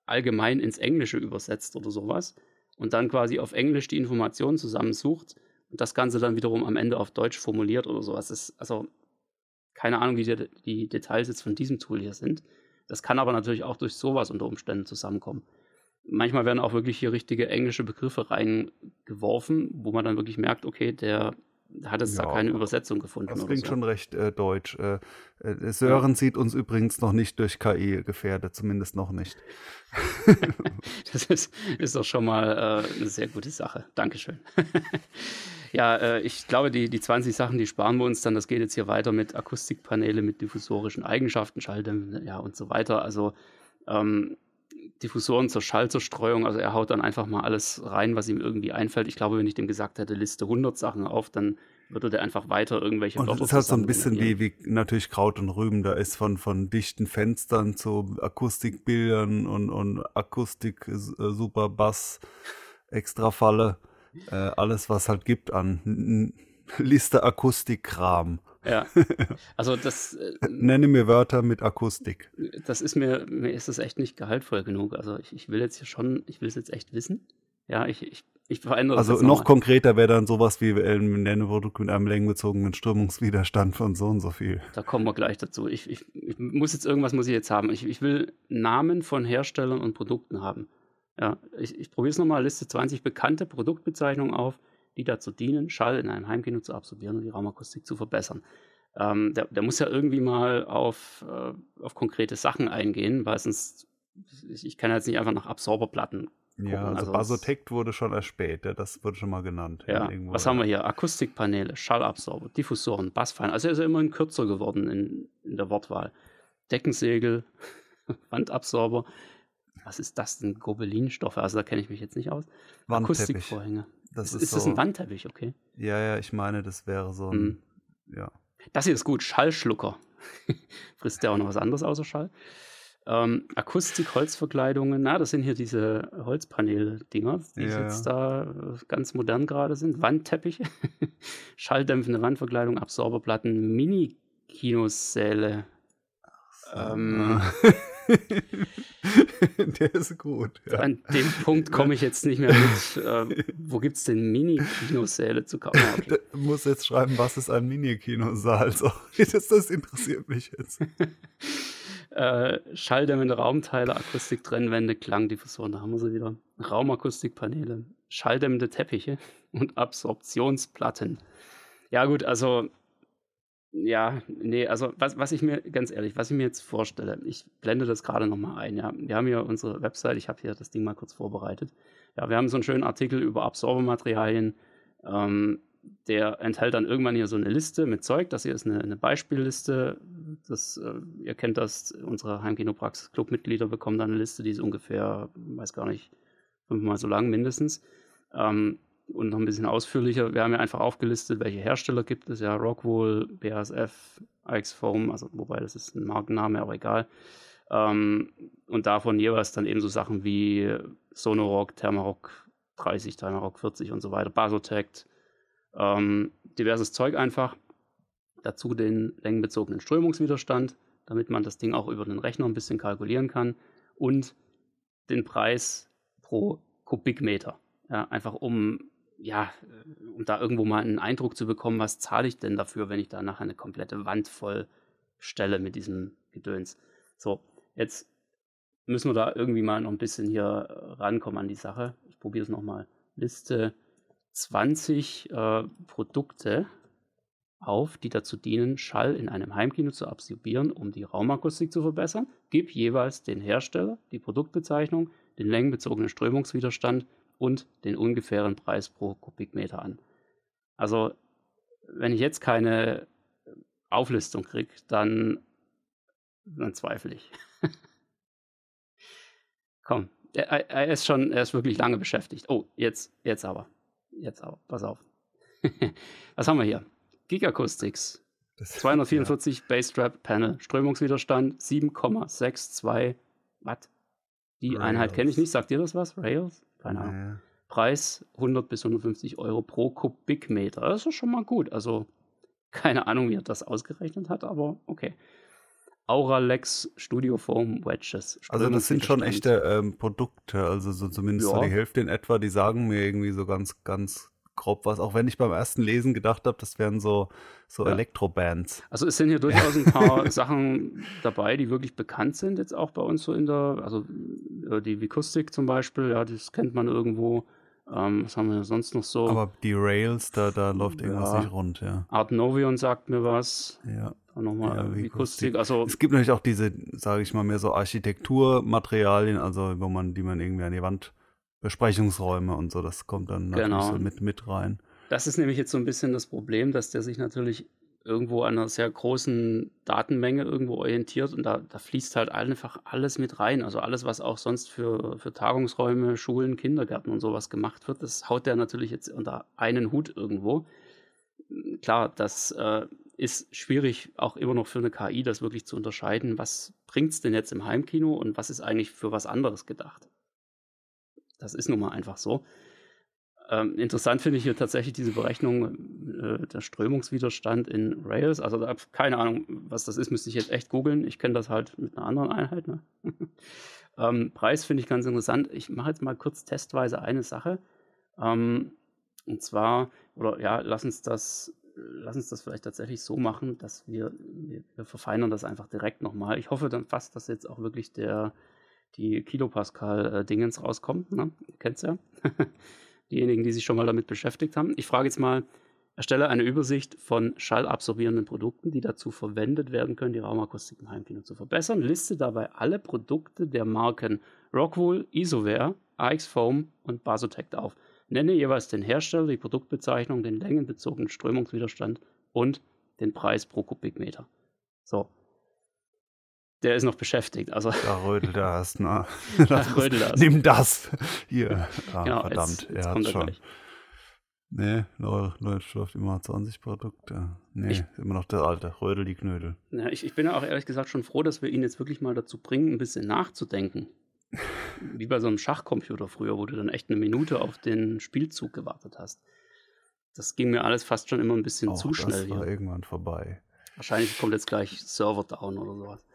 allgemein ins Englische übersetzt oder sowas und dann quasi auf Englisch die Informationen zusammensucht und das Ganze dann wiederum am Ende auf Deutsch formuliert oder sowas. Das ist also keine Ahnung, wie die, die Details jetzt von diesem Tool hier sind. Das kann aber natürlich auch durch sowas unter Umständen zusammenkommen. Manchmal werden auch wirklich hier richtige englische Begriffe reingeworfen, wo man dann wirklich merkt, okay, der hat es ja, da keine Übersetzung gefunden. Das klingt so. schon recht äh, deutsch. Äh, äh, Sören ja. sieht uns übrigens noch nicht durch KI gefährdet, zumindest noch nicht. das ist, ist, doch schon mal äh, eine sehr gute Sache. Dankeschön. ja, äh, ich glaube, die, die 20 Sachen, die sparen wir uns dann. Das geht jetzt hier weiter mit Akustikpaneele, mit diffusorischen Eigenschaften, Schalldämpfen ja, und so weiter. Also ähm, Diffusoren zur Schallzerstreuung. Also er haut dann einfach mal alles rein, was ihm irgendwie einfällt. Ich glaube, wenn ich dem gesagt hätte, Liste 100 Sachen auf, dann würde der einfach weiter irgendwelche Und das ist halt so ein bisschen wie, wie natürlich Kraut und Rüben. Da ist von, von dichten Fenstern zu Akustikbildern und, und Akustik, äh, Super Bass, Extrafalle. Äh, alles, was halt gibt an Liste Akustikkram. Ja. Also das. Äh, Nenne mir Wörter mit Akustik. Das ist mir, mir ist das echt nicht gehaltvoll genug. Also ich, ich will jetzt hier schon, ich will es jetzt echt wissen. Ja, ich, ich, ich verändere Also noch konkreter wäre dann sowas wie ein ähm, Nennprodukt mit einem längenbezogenen Strömungswiderstand von so und so viel. Da kommen wir gleich dazu. Ich, ich, ich muss jetzt irgendwas muss ich jetzt haben. Ich, ich will Namen von Herstellern und Produkten haben. Ja, ich, ich probiere es nochmal, Liste 20 bekannte Produktbezeichnungen auf die dazu dienen, Schall in einem Heimkino zu absorbieren und die Raumakustik zu verbessern. Ähm, der, der, muss ja irgendwie mal auf, äh, auf konkrete Sachen eingehen, weil sonst, ich, ich kann jetzt nicht einfach nach Absorberplatten Gucken. Ja, also, also Basotect wurde schon erspäht, das wurde schon mal genannt. Ja, was haben wir hier? Akustikpaneele, Schallabsorber, Diffusoren, Bassfallen. Also er ist ja immerhin kürzer geworden in, in der Wortwahl. Deckensegel, Wandabsorber. Was ist das denn? Gobelinstoffe, also da kenne ich mich jetzt nicht aus. Akustikvorhänge. Das ist, ist, ist das ein Wandteppich, okay? Ja, ja, ich meine, das wäre so ein. Mhm. Ja. Das hier ist gut, Schallschlucker. Frisst der auch noch was anderes außer Schall? Ähm, Akustik, Holzverkleidungen, na, das sind hier diese Holzpanel-Dinger, die ja, jetzt ja. da ganz modern gerade sind. Wandteppiche, schalldämpfende Wandverkleidung, Absorberplatten, Mini-Kinosäle. Ähm, Der ist gut. Ja. An dem Punkt komme ich jetzt nicht mehr mit. Äh, wo gibt es denn Mini-Kinosäle zu kaufen? Okay. Du musst jetzt schreiben, was ist ein Mini-Kinosaal? So, das, das interessiert mich jetzt. äh, schalldämmende Raumteile, Akustiktrennwände, Klangdiffusoren, da haben wir sie wieder. Raumakustikpaneele, schalldämmende Teppiche und Absorptionsplatten. Ja, gut, also ja, nee, also was, was ich mir, ganz ehrlich, was ich mir jetzt vorstelle, ich blende das gerade nochmal ein, ja. Wir haben hier unsere Website, ich habe hier das Ding mal kurz vorbereitet. Ja, wir haben so einen schönen Artikel über Absorbermaterialien. Ähm, der enthält dann irgendwann hier so eine Liste mit Zeug. Das hier ist eine, eine Beispielliste. Das, äh, ihr kennt das, unsere Heimkinopraxis-Club-Mitglieder bekommen dann eine Liste, die ist ungefähr, weiß gar nicht, fünfmal so lang mindestens. Ähm, und noch ein bisschen ausführlicher. Wir haben ja einfach aufgelistet, welche Hersteller gibt es. Ja, Rockwool, BASF, Foam, also wobei das ist ein Markenname, aber egal. Ähm, und davon jeweils dann eben so Sachen wie Sonorock, Thermarock, 30, Timer Rock 40 und so weiter, Basotect, ähm, diverses Zeug einfach. Dazu den längenbezogenen Strömungswiderstand, damit man das Ding auch über den Rechner ein bisschen kalkulieren kann und den Preis pro Kubikmeter. Ja, einfach um, ja, um da irgendwo mal einen Eindruck zu bekommen, was zahle ich denn dafür, wenn ich da nachher eine komplette Wand voll stelle mit diesem Gedöns. So, jetzt müssen wir da irgendwie mal noch ein bisschen hier rankommen an die Sache. Ich probiere es nochmal. Liste 20 äh, Produkte auf, die dazu dienen, Schall in einem Heimkino zu absorbieren, um die Raumakustik zu verbessern. Gib jeweils den Hersteller, die Produktbezeichnung, den längenbezogenen Strömungswiderstand und den ungefähren Preis pro Kubikmeter an. Also, wenn ich jetzt keine Auflistung kriege, dann, dann zweifle ich. Komm, er, er, ist schon, er ist wirklich lange beschäftigt. Oh, jetzt, jetzt aber. Jetzt aber, pass auf. Was haben wir hier? Gigakustics. 244 ja. Bassstrap Panel. Strömungswiderstand 7,62 Watt. Die Rails. Einheit kenne ich nicht. Sagt ihr das was? Rails? Keine Ahnung. Ja. Preis 100 bis 150 Euro pro Kubikmeter. Das ist schon mal gut. Also keine Ahnung, wie er das ausgerechnet hat, aber okay. Auralex Studio Foam Wedges. Also das sind schon echte ähm, Produkte, also so zumindest ja. so die Hälfte in etwa, die sagen mir irgendwie so ganz, ganz grob was, auch wenn ich beim ersten Lesen gedacht habe, das wären so, so ja. Elektrobands. Also es sind hier durchaus ein paar Sachen dabei, die wirklich bekannt sind, jetzt auch bei uns so in der, also äh, die Vikustik zum Beispiel, ja, das kennt man irgendwo. Ähm, was haben wir sonst noch so? Aber die Rails, da, da läuft irgendwas ja. nicht rund, ja. Art Novion sagt mir was. Ja. Dann nochmal ja, Vikustik. Also, es gibt natürlich auch diese, sage ich mal, mehr so Architekturmaterialien, also wo man, die man irgendwie an die Wand, Besprechungsräume und so, das kommt dann natürlich genau. so mit, mit rein. Das ist nämlich jetzt so ein bisschen das Problem, dass der sich natürlich irgendwo an einer sehr großen Datenmenge irgendwo orientiert und da, da fließt halt einfach alles mit rein. Also alles, was auch sonst für, für Tagungsräume, Schulen, Kindergärten und sowas gemacht wird, das haut der natürlich jetzt unter einen Hut irgendwo. Klar, das äh, ist schwierig auch immer noch für eine KI, das wirklich zu unterscheiden, was bringt es denn jetzt im Heimkino und was ist eigentlich für was anderes gedacht. Das ist nun mal einfach so. Ähm, interessant finde ich hier tatsächlich diese Berechnung äh, der Strömungswiderstand in Rails. Also da, keine Ahnung, was das ist, müsste ich jetzt echt googeln. Ich kenne das halt mit einer anderen Einheit. Ne? ähm, Preis finde ich ganz interessant. Ich mache jetzt mal kurz testweise eine Sache. Ähm, und zwar, oder ja, lass uns das, lass uns das vielleicht tatsächlich so machen, dass wir, wir, wir verfeinern das einfach direkt nochmal. Ich hoffe dann fast, dass jetzt auch wirklich der, die Kilopascal-Dingens äh, rauskommt. Ne? Kennt's ja. diejenigen, die sich schon mal damit beschäftigt haben. Ich frage jetzt mal, erstelle eine Übersicht von schallabsorbierenden Produkten, die dazu verwendet werden können, die Raumakustik im Heimkino zu verbessern. Liste dabei alle Produkte der Marken Rockwool, Isoware, AX Foam und Basotect auf. Nenne jeweils den Hersteller, die Produktbezeichnung, den längenbezogenen Strömungswiderstand und den Preis pro Kubikmeter. So, der ist noch beschäftigt. Also da rödelt er erst, ne? da rödelt er Nimm das. Hier. Ah, genau, verdammt, jetzt, jetzt er hat schon. Gleich. Nee, läuft immer 20 Produkte. Nee, ich, immer noch der alte, Rödel die Knödel. Ja, ich, ich bin ja auch ehrlich gesagt schon froh, dass wir ihn jetzt wirklich mal dazu bringen, ein bisschen nachzudenken. Wie bei so einem Schachcomputer früher, wo du dann echt eine Minute auf den Spielzug gewartet hast. Das ging mir alles fast schon immer ein bisschen auch zu schnell. Das war hier. irgendwann vorbei. Wahrscheinlich kommt jetzt gleich Server down oder sowas.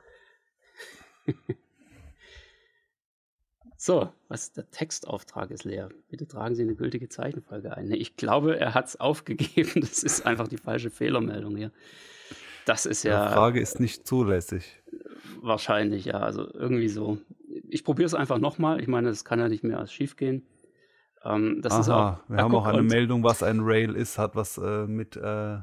so, was der Textauftrag ist leer. Bitte tragen Sie eine gültige Zeichenfolge ein. Ich glaube, er hat es aufgegeben. Das ist einfach die falsche Fehlermeldung hier. Das ist ja. Die Frage ist nicht zulässig. Wahrscheinlich, ja. Also irgendwie so. Ich probiere es einfach nochmal. Ich meine, es kann ja nicht mehr als schief gehen. Ähm, das Aha, ist auch, wir haben auch eine Meldung, was ein Rail ist, hat was äh, mit äh,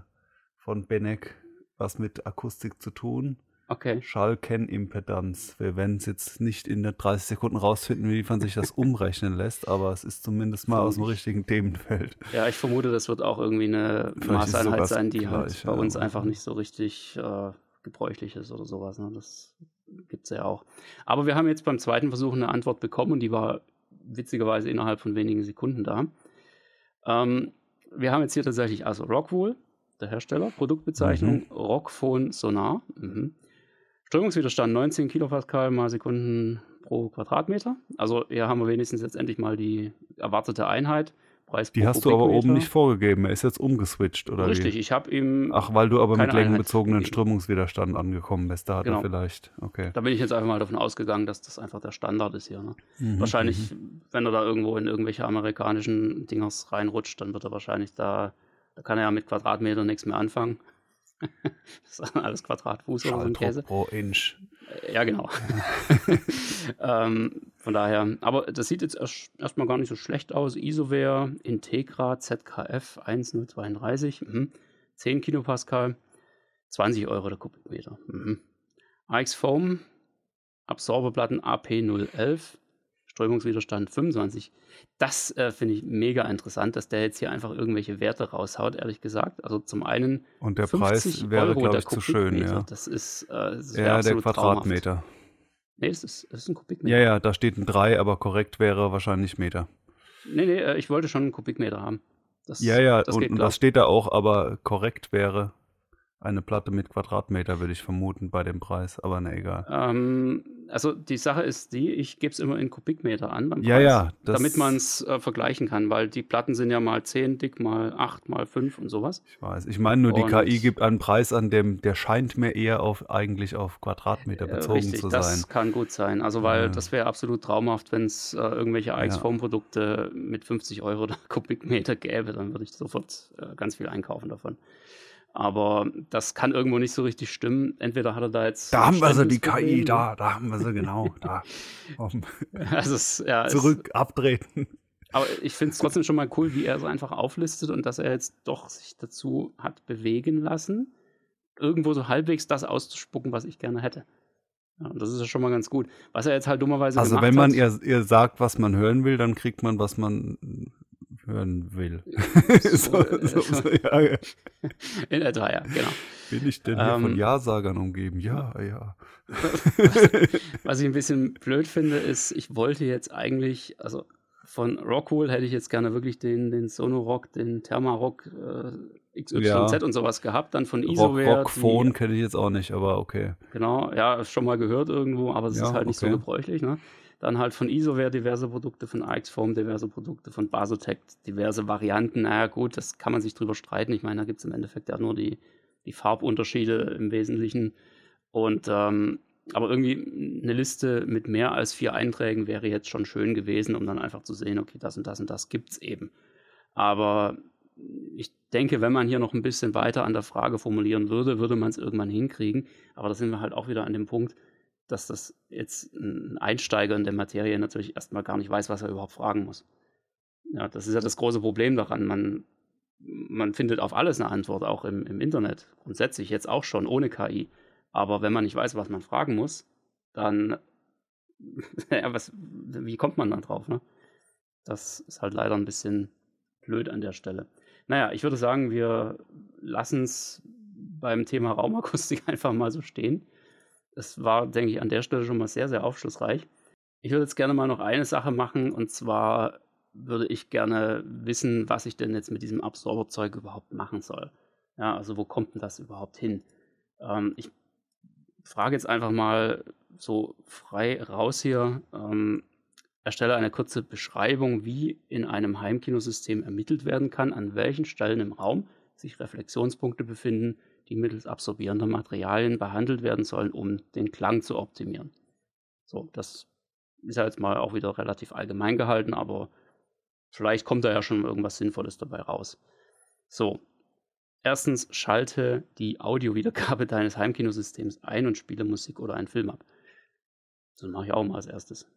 von Benek was mit Akustik zu tun. Okay. Schallkennimpedanz. Wir werden es jetzt nicht in 30 Sekunden rausfinden, wie man sich das umrechnen lässt, aber es ist zumindest mal aus dem richtigen Themenfeld. Ja, ich vermute, das wird auch irgendwie eine Vielleicht Maßeinheit sein, die halt gleich, halt bei ja, uns einfach nicht so richtig äh, gebräuchlich ist oder sowas. Ne? Das gibt es ja auch. Aber wir haben jetzt beim zweiten Versuch eine Antwort bekommen und die war witzigerweise innerhalb von wenigen Sekunden da. Ähm, wir haben jetzt hier tatsächlich also Rockwool, der Hersteller, Produktbezeichnung mhm. Rockphone Sonar. Mhm. Strömungswiderstand 19 Kilopascal mal Sekunden pro Quadratmeter. Also hier haben wir wenigstens jetzt endlich mal die erwartete Einheit. Preis Die hast du aber oben nicht vorgegeben. Er ist jetzt umgeswitcht, oder Richtig, wie? ich habe ihm. Ach, weil du aber mit längenbezogenen Strömungswiderstand angekommen bist. Da hat genau. er vielleicht. Okay. Da bin ich jetzt einfach mal davon ausgegangen, dass das einfach der Standard ist hier. Ne? Mhm, wahrscheinlich, mhm. wenn er da irgendwo in irgendwelche amerikanischen Dingers reinrutscht, dann wird er wahrscheinlich da. Da kann er ja mit Quadratmetern nichts mehr anfangen. das ist alles Quadratfuß oder so ein Käse. pro Inch. Ja, genau. ähm, von daher, aber das sieht jetzt erst, erstmal gar nicht so schlecht aus. Isoware, Integra, ZKF 1032, mhm. 10 Kilopascal, 20 Euro der Kubikmeter. Mhm. AX Foam, Absorberplatten AP011, Strömungswiderstand 25. Das äh, finde ich mega interessant, dass der jetzt hier einfach irgendwelche Werte raushaut, ehrlich gesagt. Also zum einen. Und der Preis wäre, glaube ich, zu schön, ja. Das ist. Äh, das ja, der Quadratmeter. Traumhaft. Nee, das ist, das ist ein Kubikmeter. Ja, ja, da steht ein 3, aber korrekt wäre wahrscheinlich Meter. Nee, nee, äh, ich wollte schon einen Kubikmeter haben. Das, ja, ja, das und, und das steht da auch, aber korrekt wäre eine Platte mit Quadratmeter, würde ich vermuten, bei dem Preis, aber na egal. Ähm, also die Sache ist die, ich gebe es immer in Kubikmeter an beim Preis, ja, ja, damit man es äh, vergleichen kann, weil die Platten sind ja mal 10 dick, mal 8, mal 5 und sowas. Ich weiß. Ich meine nur, die und, KI gibt einen Preis an, dem, der scheint mir eher auf eigentlich auf Quadratmeter äh, bezogen richtig, zu sein. Das kann gut sein. Also weil ja. das wäre absolut traumhaft, wenn es äh, irgendwelche AX-Form-Produkte mit 50 Euro Kubikmeter gäbe, dann würde ich sofort äh, ganz viel einkaufen davon. Aber das kann irgendwo nicht so richtig stimmen. Entweder hat er da jetzt. Da haben wir sie, die KI, da, da haben wir sie, genau. Da. also es, ja, Zurück, es, abtreten. Aber ich finde es trotzdem schon mal cool, wie er es einfach auflistet und dass er jetzt doch sich dazu hat bewegen lassen, irgendwo so halbwegs das auszuspucken, was ich gerne hätte. Ja, und das ist ja schon mal ganz gut. Was er jetzt halt dummerweise Also wenn man ihr, ihr sagt, was man hören will, dann kriegt man, was man hören will. so, so, so, ja, ja. In etwa, ja, genau. Bin ich denn hier ähm, von Ja-Sagern umgeben? Ja, ja. Was, was, ich ein bisschen blöd finde, ist, ich wollte jetzt eigentlich, also von Rockwool hätte ich jetzt gerne wirklich den, den Sonorock, den Thermarock äh, XYZ ja. und sowas gehabt. Dann von Isoware. Rock, Rockphone kenne ich jetzt auch nicht, aber okay. Genau, ja, schon mal gehört irgendwo, aber es ist halt nicht okay. so gebräuchlich. Ne? Dann halt von Isoware diverse Produkte, von AX-Form diverse Produkte, von Basotec diverse Varianten. Naja, gut, das kann man sich drüber streiten. Ich meine, da gibt es im Endeffekt ja nur die, die Farbunterschiede im Wesentlichen. Und ähm, aber irgendwie eine Liste mit mehr als vier Einträgen wäre jetzt schon schön gewesen, um dann einfach zu sehen, okay, das und das und das gibt es eben. Aber ich denke, wenn man hier noch ein bisschen weiter an der Frage formulieren würde, würde man es irgendwann hinkriegen. Aber da sind wir halt auch wieder an dem Punkt, dass das jetzt ein Einsteiger in der Materie natürlich erstmal gar nicht weiß, was er überhaupt fragen muss. Ja, das ist ja das große Problem daran. Man, man findet auf alles eine Antwort, auch im, im Internet. Grundsätzlich jetzt auch schon ohne KI. Aber wenn man nicht weiß, was man fragen muss, dann, ja, was, wie kommt man dann drauf? Ne? Das ist halt leider ein bisschen blöd an der Stelle. Naja, ich würde sagen, wir lassen es beim Thema Raumakustik einfach mal so stehen es war, denke ich, an der Stelle schon mal sehr, sehr aufschlussreich. Ich würde jetzt gerne mal noch eine Sache machen und zwar würde ich gerne wissen, was ich denn jetzt mit diesem Absorberzeug überhaupt machen soll. Ja, also wo kommt denn das überhaupt hin? Ähm, ich frage jetzt einfach mal so frei raus hier. Ähm, erstelle eine kurze Beschreibung, wie in einem Heimkinosystem ermittelt werden kann, an welchen Stellen im Raum sich Reflexionspunkte befinden, die mittels absorbierender Materialien behandelt werden sollen, um den Klang zu optimieren. So, das ist ja jetzt mal auch wieder relativ allgemein gehalten, aber vielleicht kommt da ja schon irgendwas Sinnvolles dabei raus. So, erstens schalte die Audiowiedergabe deines Heimkinosystems ein und spiele Musik oder einen Film ab. Das mache ich auch mal als erstes.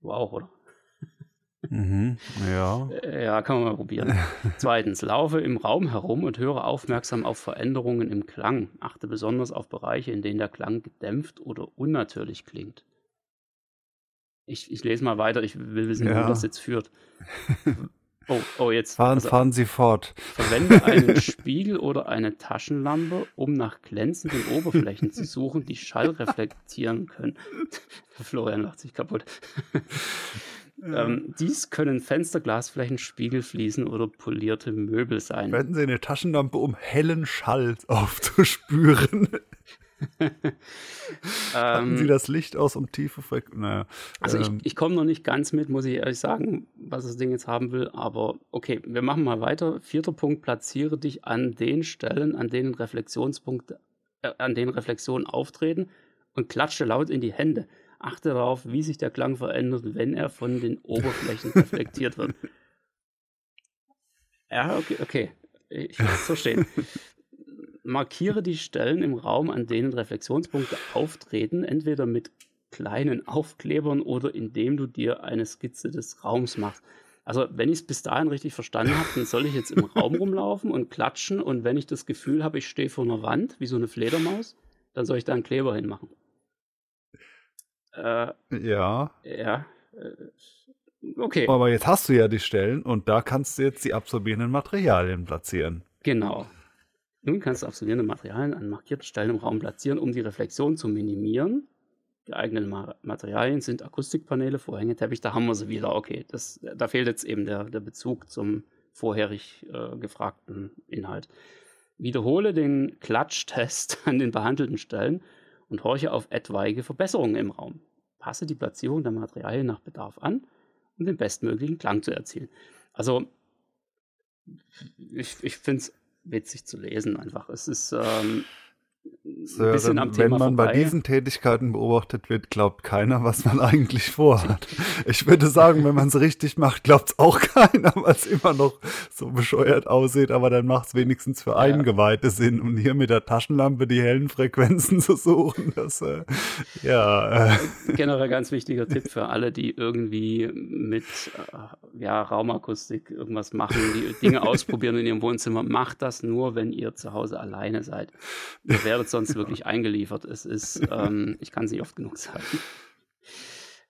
Du auch, oder? Mhm, ja. Äh, ja, kann man mal probieren. Zweitens, laufe im Raum herum und höre aufmerksam auf Veränderungen im Klang. Achte besonders auf Bereiche, in denen der Klang gedämpft oder unnatürlich klingt. Ich, ich lese mal weiter, ich will wissen, ja. wo das jetzt führt. Oh, oh, jetzt. Fahren, also, fahren Sie fort. Verwende einen Spiegel oder eine Taschenlampe, um nach glänzenden Oberflächen zu suchen, die Schall reflektieren können. Florian lacht sich kaputt. Ähm, dies können Fensterglasflächen, Spiegelfliesen oder polierte Möbel sein. Verwenden Sie eine Taschenlampe, um hellen Schall aufzuspüren. Hatten Sie ähm, das Licht aus um tiefe Frequenzen? Naja, also ähm, ich, ich komme noch nicht ganz mit, muss ich ehrlich sagen, was das Ding jetzt haben will. Aber okay, wir machen mal weiter. Vierter Punkt, platziere dich an den Stellen, an denen Reflexionspunkte, äh, an denen Reflexionen auftreten und klatsche laut in die Hände. Achte darauf, wie sich der Klang verändert, wenn er von den Oberflächen reflektiert wird. Ja, okay, okay. Ich muss es verstehen. Markiere die Stellen im Raum, an denen Reflexionspunkte auftreten, entweder mit kleinen Aufklebern oder indem du dir eine Skizze des Raums machst. Also, wenn ich es bis dahin richtig verstanden habe, dann soll ich jetzt im Raum rumlaufen und klatschen und wenn ich das Gefühl habe, ich stehe vor einer Wand, wie so eine Fledermaus, dann soll ich da einen Kleber hinmachen. Äh, ja. Ja. Äh, okay. Aber jetzt hast du ja die Stellen und da kannst du jetzt die absorbierenden Materialien platzieren. Genau. Nun kannst du absorbierende Materialien an markierten Stellen im Raum platzieren, um die Reflexion zu minimieren. Geeignete Materialien sind Akustikpaneele, Vorhänge, Teppich, da haben wir sie wieder. Okay, das, da fehlt jetzt eben der, der Bezug zum vorherig äh, gefragten Inhalt. Wiederhole den Klatschtest an den behandelten Stellen und horche auf etwaige Verbesserungen im Raum. Passe die Platzierung der Materialien nach Bedarf an, um den bestmöglichen Klang zu erzielen. Also, ich, ich finde es witzig zu lesen einfach. Es ist ähm, Sören, bisschen am Thema Wenn man vorbei. bei diesen Tätigkeiten beobachtet wird, glaubt keiner, was man eigentlich vorhat. Ich würde sagen, wenn man es richtig macht, glaubt es auch keiner, weil es immer noch so bescheuert aussieht, aber dann macht es wenigstens für ja. Eingeweihte Sinn. Und hier mit der Taschenlampe die hellen Frequenzen zu suchen, das, äh, ja. Äh. Generell ganz wichtiger Tipp für alle, die irgendwie mit äh, ja, Raumakustik irgendwas machen, die Dinge ausprobieren in ihrem Wohnzimmer. Macht das nur, wenn ihr zu Hause alleine seid. Ihr werdet sonst wirklich eingeliefert. Es ist, ähm, ich kann es nicht oft genug sagen.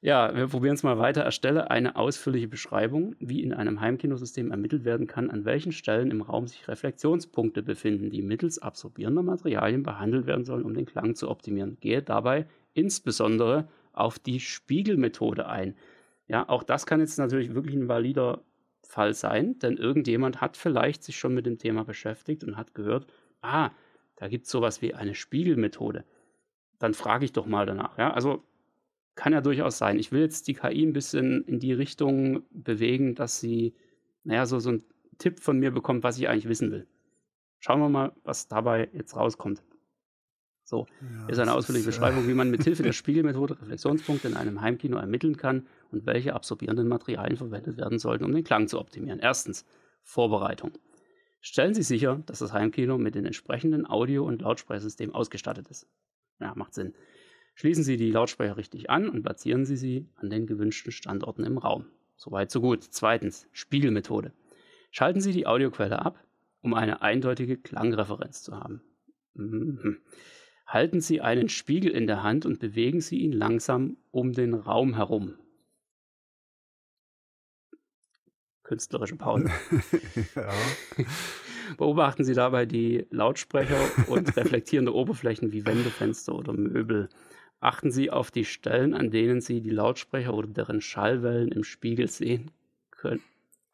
Ja, wir probieren es mal weiter. Erstelle eine ausführliche Beschreibung, wie in einem Heimkinosystem ermittelt werden kann, an welchen Stellen im Raum sich Reflexionspunkte befinden, die mittels absorbierender Materialien behandelt werden sollen, um den Klang zu optimieren. Gehe dabei insbesondere auf die Spiegelmethode ein. Ja, auch das kann jetzt natürlich wirklich ein valider Fall sein, denn irgendjemand hat vielleicht sich schon mit dem Thema beschäftigt und hat gehört, ah, da gibt es sowas wie eine Spiegelmethode. Dann frage ich doch mal danach. Ja? Also kann ja durchaus sein. Ich will jetzt die KI ein bisschen in die Richtung bewegen, dass sie, naja, so, so einen Tipp von mir bekommt, was ich eigentlich wissen will. Schauen wir mal, was dabei jetzt rauskommt. So, ja, ist eine ausführliche ist, Beschreibung, wie man mit Hilfe der Spiegelmethode Reflexionspunkte in einem Heimkino ermitteln kann und welche absorbierenden Materialien verwendet werden sollten, um den Klang zu optimieren. Erstens, Vorbereitung. Stellen Sie sicher, dass das Heimkino mit dem entsprechenden Audio- und Lautsprechersystem ausgestattet ist. Ja, macht Sinn. Schließen Sie die Lautsprecher richtig an und platzieren Sie sie an den gewünschten Standorten im Raum. Soweit, so gut. Zweitens, Spiegelmethode. Schalten Sie die Audioquelle ab, um eine eindeutige Klangreferenz zu haben. Mhm. Halten Sie einen Spiegel in der Hand und bewegen Sie ihn langsam um den Raum herum. Künstlerische Pause. Beobachten Sie dabei die Lautsprecher und reflektierende Oberflächen wie Wände, Fenster oder Möbel. Achten Sie auf die Stellen, an denen Sie die Lautsprecher oder deren Schallwellen im Spiegel sehen können.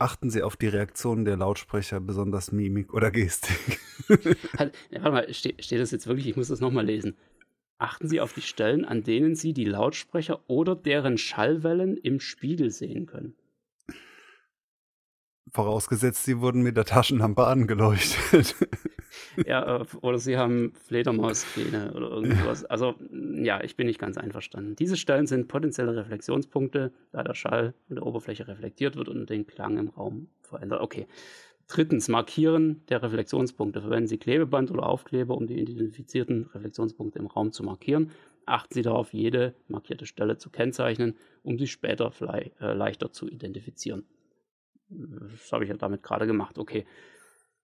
Achten Sie auf die Reaktionen der Lautsprecher, besonders Mimik oder Gestik. halt, warte mal, steht, steht das jetzt wirklich? Ich muss das nochmal lesen. Achten Sie auf die Stellen, an denen Sie die Lautsprecher oder deren Schallwellen im Spiegel sehen können. Vorausgesetzt, sie wurden mit der Taschenlampe angeleuchtet. ja, äh, oder sie haben Fledermausgene oder irgendwas. Also, ja, ich bin nicht ganz einverstanden. Diese Stellen sind potenzielle Reflexionspunkte, da der Schall in der Oberfläche reflektiert wird und den Klang im Raum verändert. Okay. Drittens, Markieren der Reflexionspunkte. Verwenden Sie Klebeband oder Aufkleber, um die identifizierten Reflexionspunkte im Raum zu markieren. Achten Sie darauf, jede markierte Stelle zu kennzeichnen, um sie später äh, leichter zu identifizieren. Das habe ich ja damit gerade gemacht. Okay.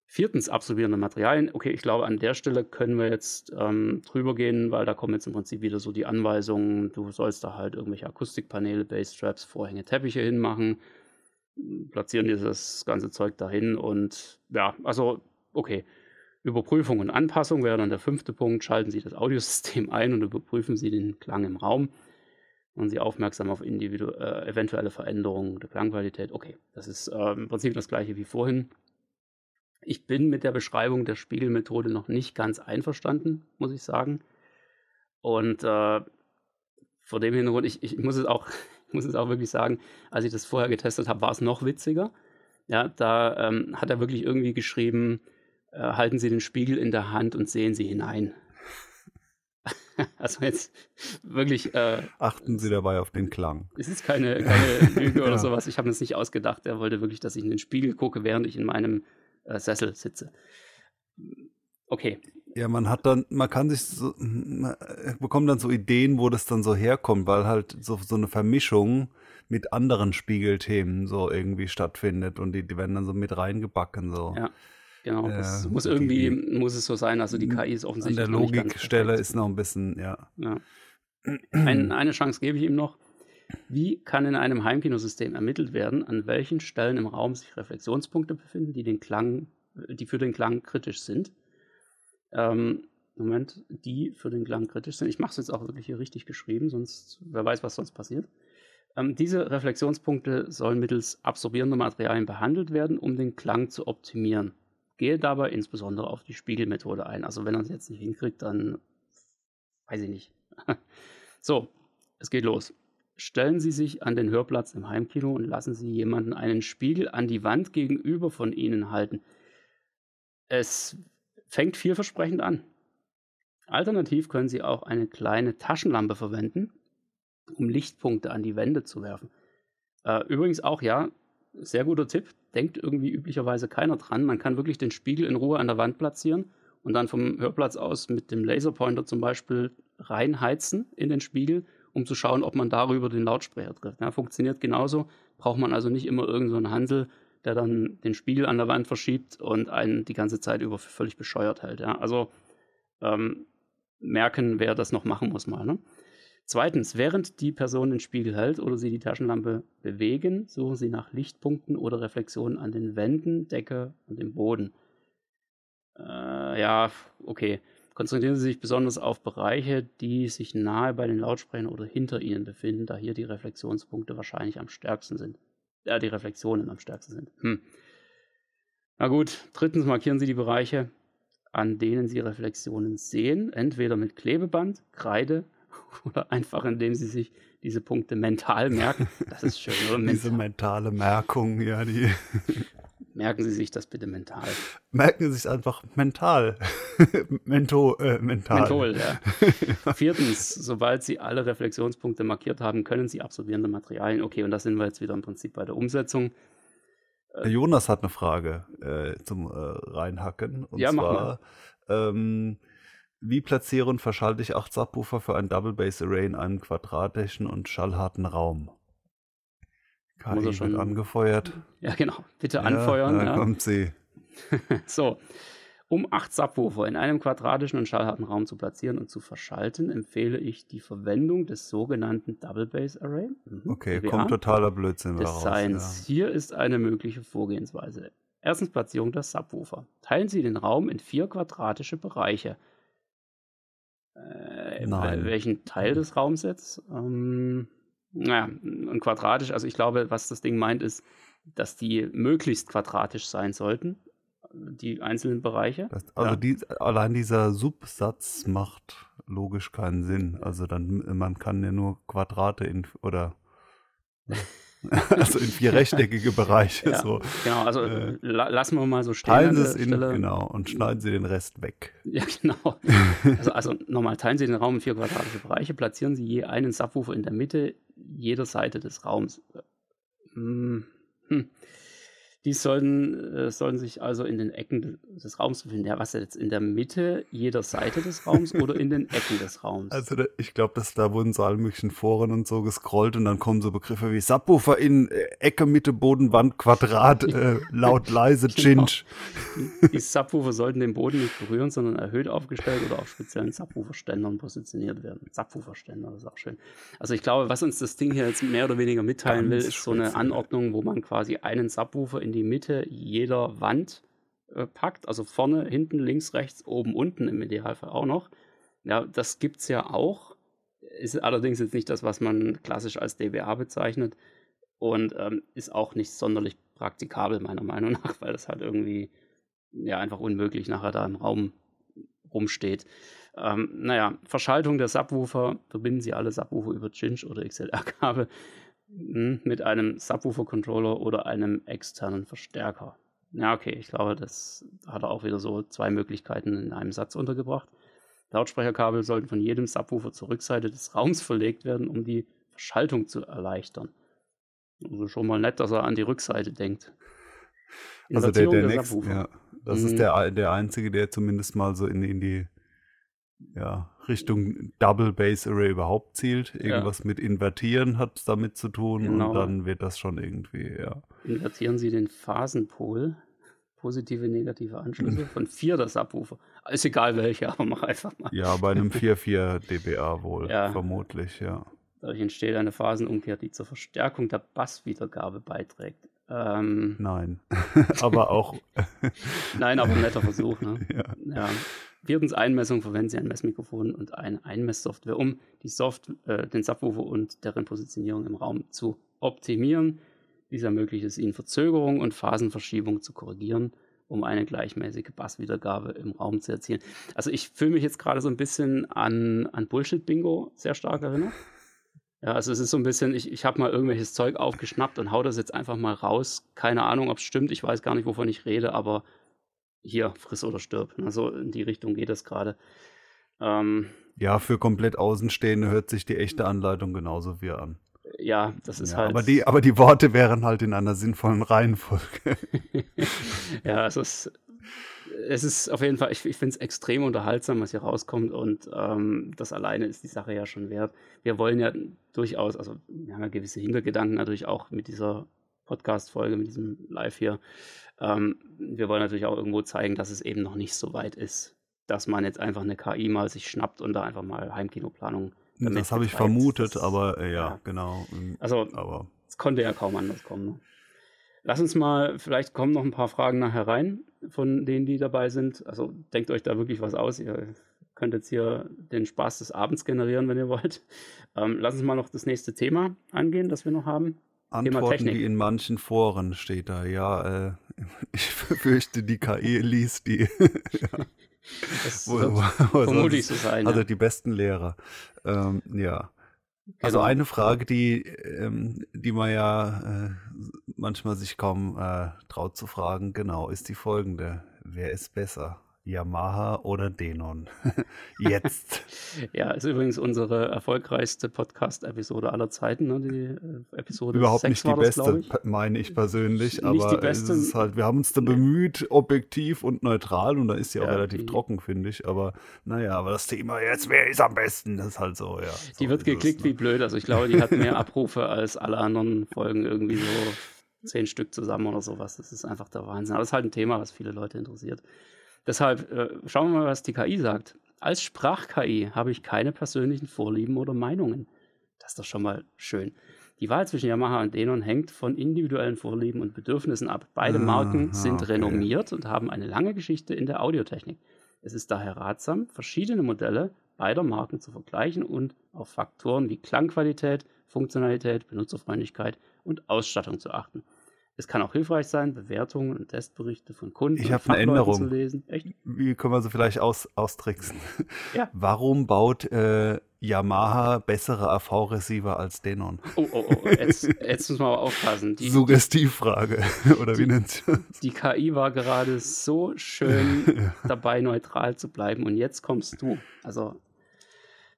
Viertens, absorbierende Materialien. Okay, ich glaube, an der Stelle können wir jetzt ähm, drüber gehen, weil da kommen jetzt im Prinzip wieder so die Anweisungen, du sollst da halt irgendwelche Akustikpaneele, Bassstraps, Vorhänge, Teppiche hinmachen, platzieren dieses ganze Zeug dahin und ja, also okay. Überprüfung und Anpassung wäre dann der fünfte Punkt. Schalten Sie das Audiosystem ein und überprüfen Sie den Klang im Raum und Sie aufmerksam auf individu äh, eventuelle Veränderungen der Klangqualität. Okay, das ist äh, im Prinzip das gleiche wie vorhin. Ich bin mit der Beschreibung der Spiegelmethode noch nicht ganz einverstanden, muss ich sagen. Und äh, vor dem Hintergrund, ich, ich muss es auch, ich muss es auch wirklich sagen, als ich das vorher getestet habe, war es noch witziger. Ja, da ähm, hat er wirklich irgendwie geschrieben, äh, halten Sie den Spiegel in der Hand und sehen Sie hinein. also jetzt wirklich. Äh, Achten Sie dabei auf den Klang. Es ist keine, keine Lüge oder ja. sowas. Ich habe mir das nicht ausgedacht. Er wollte wirklich, dass ich in den Spiegel gucke, während ich in meinem äh, Sessel sitze. Okay. Ja, man hat dann, man kann sich so, man bekommt dann so Ideen, wo das dann so herkommt, weil halt so, so eine Vermischung mit anderen Spiegelthemen so irgendwie stattfindet und die, die werden dann so mit reingebacken so. Ja. Genau, das äh, muss irgendwie, die, muss es so sein. Also die KI ist offensichtlich. An der Logikstelle ist noch ein bisschen, ja. ja. Ein, eine Chance gebe ich ihm noch. Wie kann in einem Heimkinosystem ermittelt werden, an welchen Stellen im Raum sich Reflexionspunkte befinden, die, den Klang, die für den Klang kritisch sind? Ähm, Moment, die für den Klang kritisch sind. Ich mache es jetzt auch wirklich hier richtig geschrieben, sonst wer weiß, was sonst passiert. Ähm, diese Reflexionspunkte sollen mittels absorbierender Materialien behandelt werden, um den Klang zu optimieren. Gehe dabei insbesondere auf die Spiegelmethode ein. Also wenn er es jetzt nicht hinkriegt, dann weiß ich nicht. so, es geht los. Stellen Sie sich an den Hörplatz im Heimkino und lassen Sie jemanden einen Spiegel an die Wand gegenüber von Ihnen halten. Es fängt vielversprechend an. Alternativ können Sie auch eine kleine Taschenlampe verwenden, um Lichtpunkte an die Wände zu werfen. Äh, übrigens auch, ja, sehr guter Tipp. Denkt irgendwie üblicherweise keiner dran. Man kann wirklich den Spiegel in Ruhe an der Wand platzieren und dann vom Hörplatz aus mit dem Laserpointer zum Beispiel reinheizen in den Spiegel, um zu schauen, ob man darüber den Lautsprecher trifft. Ja, funktioniert genauso. Braucht man also nicht immer irgendeinen so Handel, der dann den Spiegel an der Wand verschiebt und einen die ganze Zeit über völlig bescheuert hält. Ja, also ähm, merken, wer das noch machen muss mal. Ne? Zweitens, während die Person den Spiegel hält oder sie die Taschenlampe bewegen, suchen sie nach Lichtpunkten oder Reflexionen an den Wänden, Decke und dem Boden. Äh, ja, okay. Konzentrieren Sie sich besonders auf Bereiche, die sich nahe bei den Lautsprechern oder hinter ihnen befinden, da hier die Reflexionspunkte wahrscheinlich am stärksten sind. Ja, die Reflexionen am stärksten sind. Hm. Na gut, drittens markieren Sie die Bereiche, an denen Sie Reflexionen sehen, entweder mit Klebeband, Kreide oder einfach indem sie sich diese Punkte mental merken. Das ist schön, oder? Mental. Diese mentale Merkung, ja, die. Merken Sie sich das bitte mental. Merken Sie sich einfach mental. Mento, äh, mental. Menthol, ja. Viertens, sobald Sie alle Reflexionspunkte markiert haben, können Sie absorbierende Materialien. Okay, und da sind wir jetzt wieder im Prinzip bei der Umsetzung. Jonas hat eine Frage äh, zum äh, Reinhacken. Und ja, zwar, ähm, wie platziere und verschalte ich acht Subwoofer für ein Double Bass Array in einem quadratischen und schallharten Raum? Muss er schon angefeuert. Ja, genau. Bitte anfeuern. Ja, da ja. kommt sie. so. Um acht Subwoofer in einem quadratischen und schallharten Raum zu platzieren und zu verschalten, empfehle ich die Verwendung des sogenannten Double Bass Array. Mhm. Okay, DBA. kommt totaler Blödsinn des Science. Ja. Hier ist eine mögliche Vorgehensweise. Erstens Platzierung der Subwoofer. Teilen Sie den Raum in vier quadratische Bereiche. Äh, Nein. welchen Teil des Raums jetzt? Ähm, naja, ein quadratisch, also ich glaube, was das Ding meint, ist, dass die möglichst quadratisch sein sollten, die einzelnen Bereiche. Das, also ja. die, allein dieser Subsatz macht logisch keinen Sinn. Also dann, man kann ja nur Quadrate in oder also in vier rechteckige Bereiche. Ja, so. Genau, also äh, lassen wir mal so stehen. Teilen Sie es in, genau, und schneiden Sie den Rest weg. Ja, genau. Also, also nochmal, teilen Sie den Raum in vier quadratische Bereiche, platzieren Sie je einen Subwoofer in der Mitte jeder Seite des Raums. Hm. Hm. Die sollen, äh, sollen sich also in den Ecken des Raums befinden. Ja, was jetzt in der Mitte jeder Seite des Raums oder in den Ecken des Raums? Also da, ich glaube, dass da wurden so alle möglichen Foren und so gescrollt und dann kommen so Begriffe wie Subwoofer in äh, Ecke, Mitte, Boden, Wand, Quadrat, äh, laut, leise, genau. Die, die Subwoofer sollten den Boden nicht berühren, sondern erhöht aufgestellt oder auf speziellen Subwoofer-Ständern positioniert werden. Subwoofer-Ständer, das ist auch schön. Also ich glaube, was uns das Ding hier jetzt mehr oder weniger mitteilen Ganz will, ist so eine Anordnung, wo man quasi einen Subwoofer in die Mitte jeder Wand äh, packt, also vorne, hinten, links, rechts, oben, unten im Idealfall auch noch. Ja, das gibt es ja auch. Ist allerdings jetzt nicht das, was man klassisch als DBA bezeichnet und ähm, ist auch nicht sonderlich praktikabel, meiner Meinung nach, weil das halt irgendwie ja einfach unmöglich nachher da im Raum rumsteht. Ähm, naja, Verschaltung der Subwoofer, verbinden Sie alle Subwoofer über Cinch oder XLR-Kabel mit einem Subwoofer-Controller oder einem externen Verstärker. Ja, okay, ich glaube, das hat er auch wieder so zwei Möglichkeiten in einem Satz untergebracht. Lautsprecherkabel sollten von jedem Subwoofer zur Rückseite des Raums verlegt werden, um die Verschaltung zu erleichtern. Also schon mal nett, dass er an die Rückseite denkt. Also der, der, der nächste, ja, das mhm. ist der, der einzige, der zumindest mal so in, in die ja, Richtung Double Base Array überhaupt zielt. Irgendwas ja. mit Invertieren hat damit zu tun genau. und dann wird das schon irgendwie, ja. Invertieren Sie den Phasenpol, positive, negative Anschlüsse von vier der Subwoofer. Ist egal welche, aber mach einfach mal. Ja, bei einem 4,4 dBA wohl, ja. vermutlich, ja. Dadurch entsteht eine Phasenumkehr, die zur Verstärkung der Basswiedergabe beiträgt. Ähm, Nein, aber auch. Nein, aber ein netter Versuch. Ne? Ja. ja. Viertens Einmessung verwenden Sie ein Messmikrofon und eine Einmesssoftware, um die Soft äh, den Subwoofer und deren Positionierung im Raum zu optimieren. Dies ermöglicht es Ihnen, Verzögerung und Phasenverschiebung zu korrigieren, um eine gleichmäßige Basswiedergabe im Raum zu erzielen. Also ich fühle mich jetzt gerade so ein bisschen an, an Bullshit-Bingo sehr stark erinnert. Ja, also es ist so ein bisschen, ich, ich habe mal irgendwelches Zeug aufgeschnappt und hau das jetzt einfach mal raus. Keine Ahnung, ob es stimmt, ich weiß gar nicht, wovon ich rede, aber hier, friss oder stirb. Also in die Richtung geht das gerade. Ähm, ja, für komplett Außenstehende hört sich die echte Anleitung genauso wie an. Ja, das ist ja, halt. Aber die, aber die Worte wären halt in einer sinnvollen Reihenfolge. ja, es ist es ist auf jeden Fall, ich, ich finde es extrem unterhaltsam, was hier rauskommt und ähm, das alleine ist die Sache ja schon wert. Wir wollen ja durchaus, also wir haben ja gewisse Hintergedanken natürlich auch mit dieser Podcast-Folge, mit diesem Live hier. Ähm, wir wollen natürlich auch irgendwo zeigen, dass es eben noch nicht so weit ist, dass man jetzt einfach eine KI mal sich schnappt und da einfach mal Heimkinoplanung. Das habe ich vermutet, das, aber äh, ja, ja, genau. Also, aber es konnte ja kaum anders kommen. Ne? Lass uns mal, vielleicht kommen noch ein paar Fragen nachher rein von denen, die dabei sind. Also denkt euch da wirklich was aus. Ihr könnt jetzt hier den Spaß des Abends generieren, wenn ihr wollt. Ähm, lass uns mal noch das nächste Thema angehen, das wir noch haben. Antworten, die in manchen Foren steht da. Ja, äh, ich fürchte, die KI liest die. ja. Das wo, wird wo, vermutlich so sein. Also ja. die besten Lehrer. Ähm, ja. Also genau. eine Frage, die, ähm, die man ja äh, manchmal sich kaum äh, traut zu fragen, genau, ist die folgende. Wer ist besser? Yamaha oder Denon? Jetzt. ja, ist übrigens unsere erfolgreichste Podcast-Episode aller Zeiten. Ne? Die äh, Episode Überhaupt nicht die beste, meine ich persönlich. Nicht aber die beste. Es ist halt, wir haben uns da bemüht, objektiv und neutral. Und da ist sie auch ja, relativ die, trocken, finde ich. Aber naja, aber das Thema jetzt, wer ist am besten? Das ist halt so, ja. Die so wird geklickt es, ne? wie blöd. Also ich glaube, die hat mehr Abrufe als alle anderen Folgen irgendwie so zehn Stück zusammen oder sowas. Das ist einfach der Wahnsinn. Aber das ist halt ein Thema, was viele Leute interessiert. Deshalb äh, schauen wir mal, was die KI sagt. Als Sprach-KI habe ich keine persönlichen Vorlieben oder Meinungen. Das ist doch schon mal schön. Die Wahl zwischen Yamaha und Denon hängt von individuellen Vorlieben und Bedürfnissen ab. Beide Marken sind okay. renommiert und haben eine lange Geschichte in der Audiotechnik. Es ist daher ratsam, verschiedene Modelle beider Marken zu vergleichen und auf Faktoren wie Klangqualität, Funktionalität, Benutzerfreundlichkeit und Ausstattung zu achten. Es kann auch hilfreich sein, Bewertungen und Testberichte von Kunden ich und eine Änderung. zu lesen. Echt? Wie können wir sie vielleicht aus, austricksen? Ja. Warum baut äh, Yamaha bessere AV-Receiver als Denon? Oh, oh, oh, jetzt, jetzt müssen wir aber aufpassen. Die, Suggestivfrage, oder wie nennt das? Die KI war gerade so schön ja. dabei, neutral zu bleiben und jetzt kommst du. Also,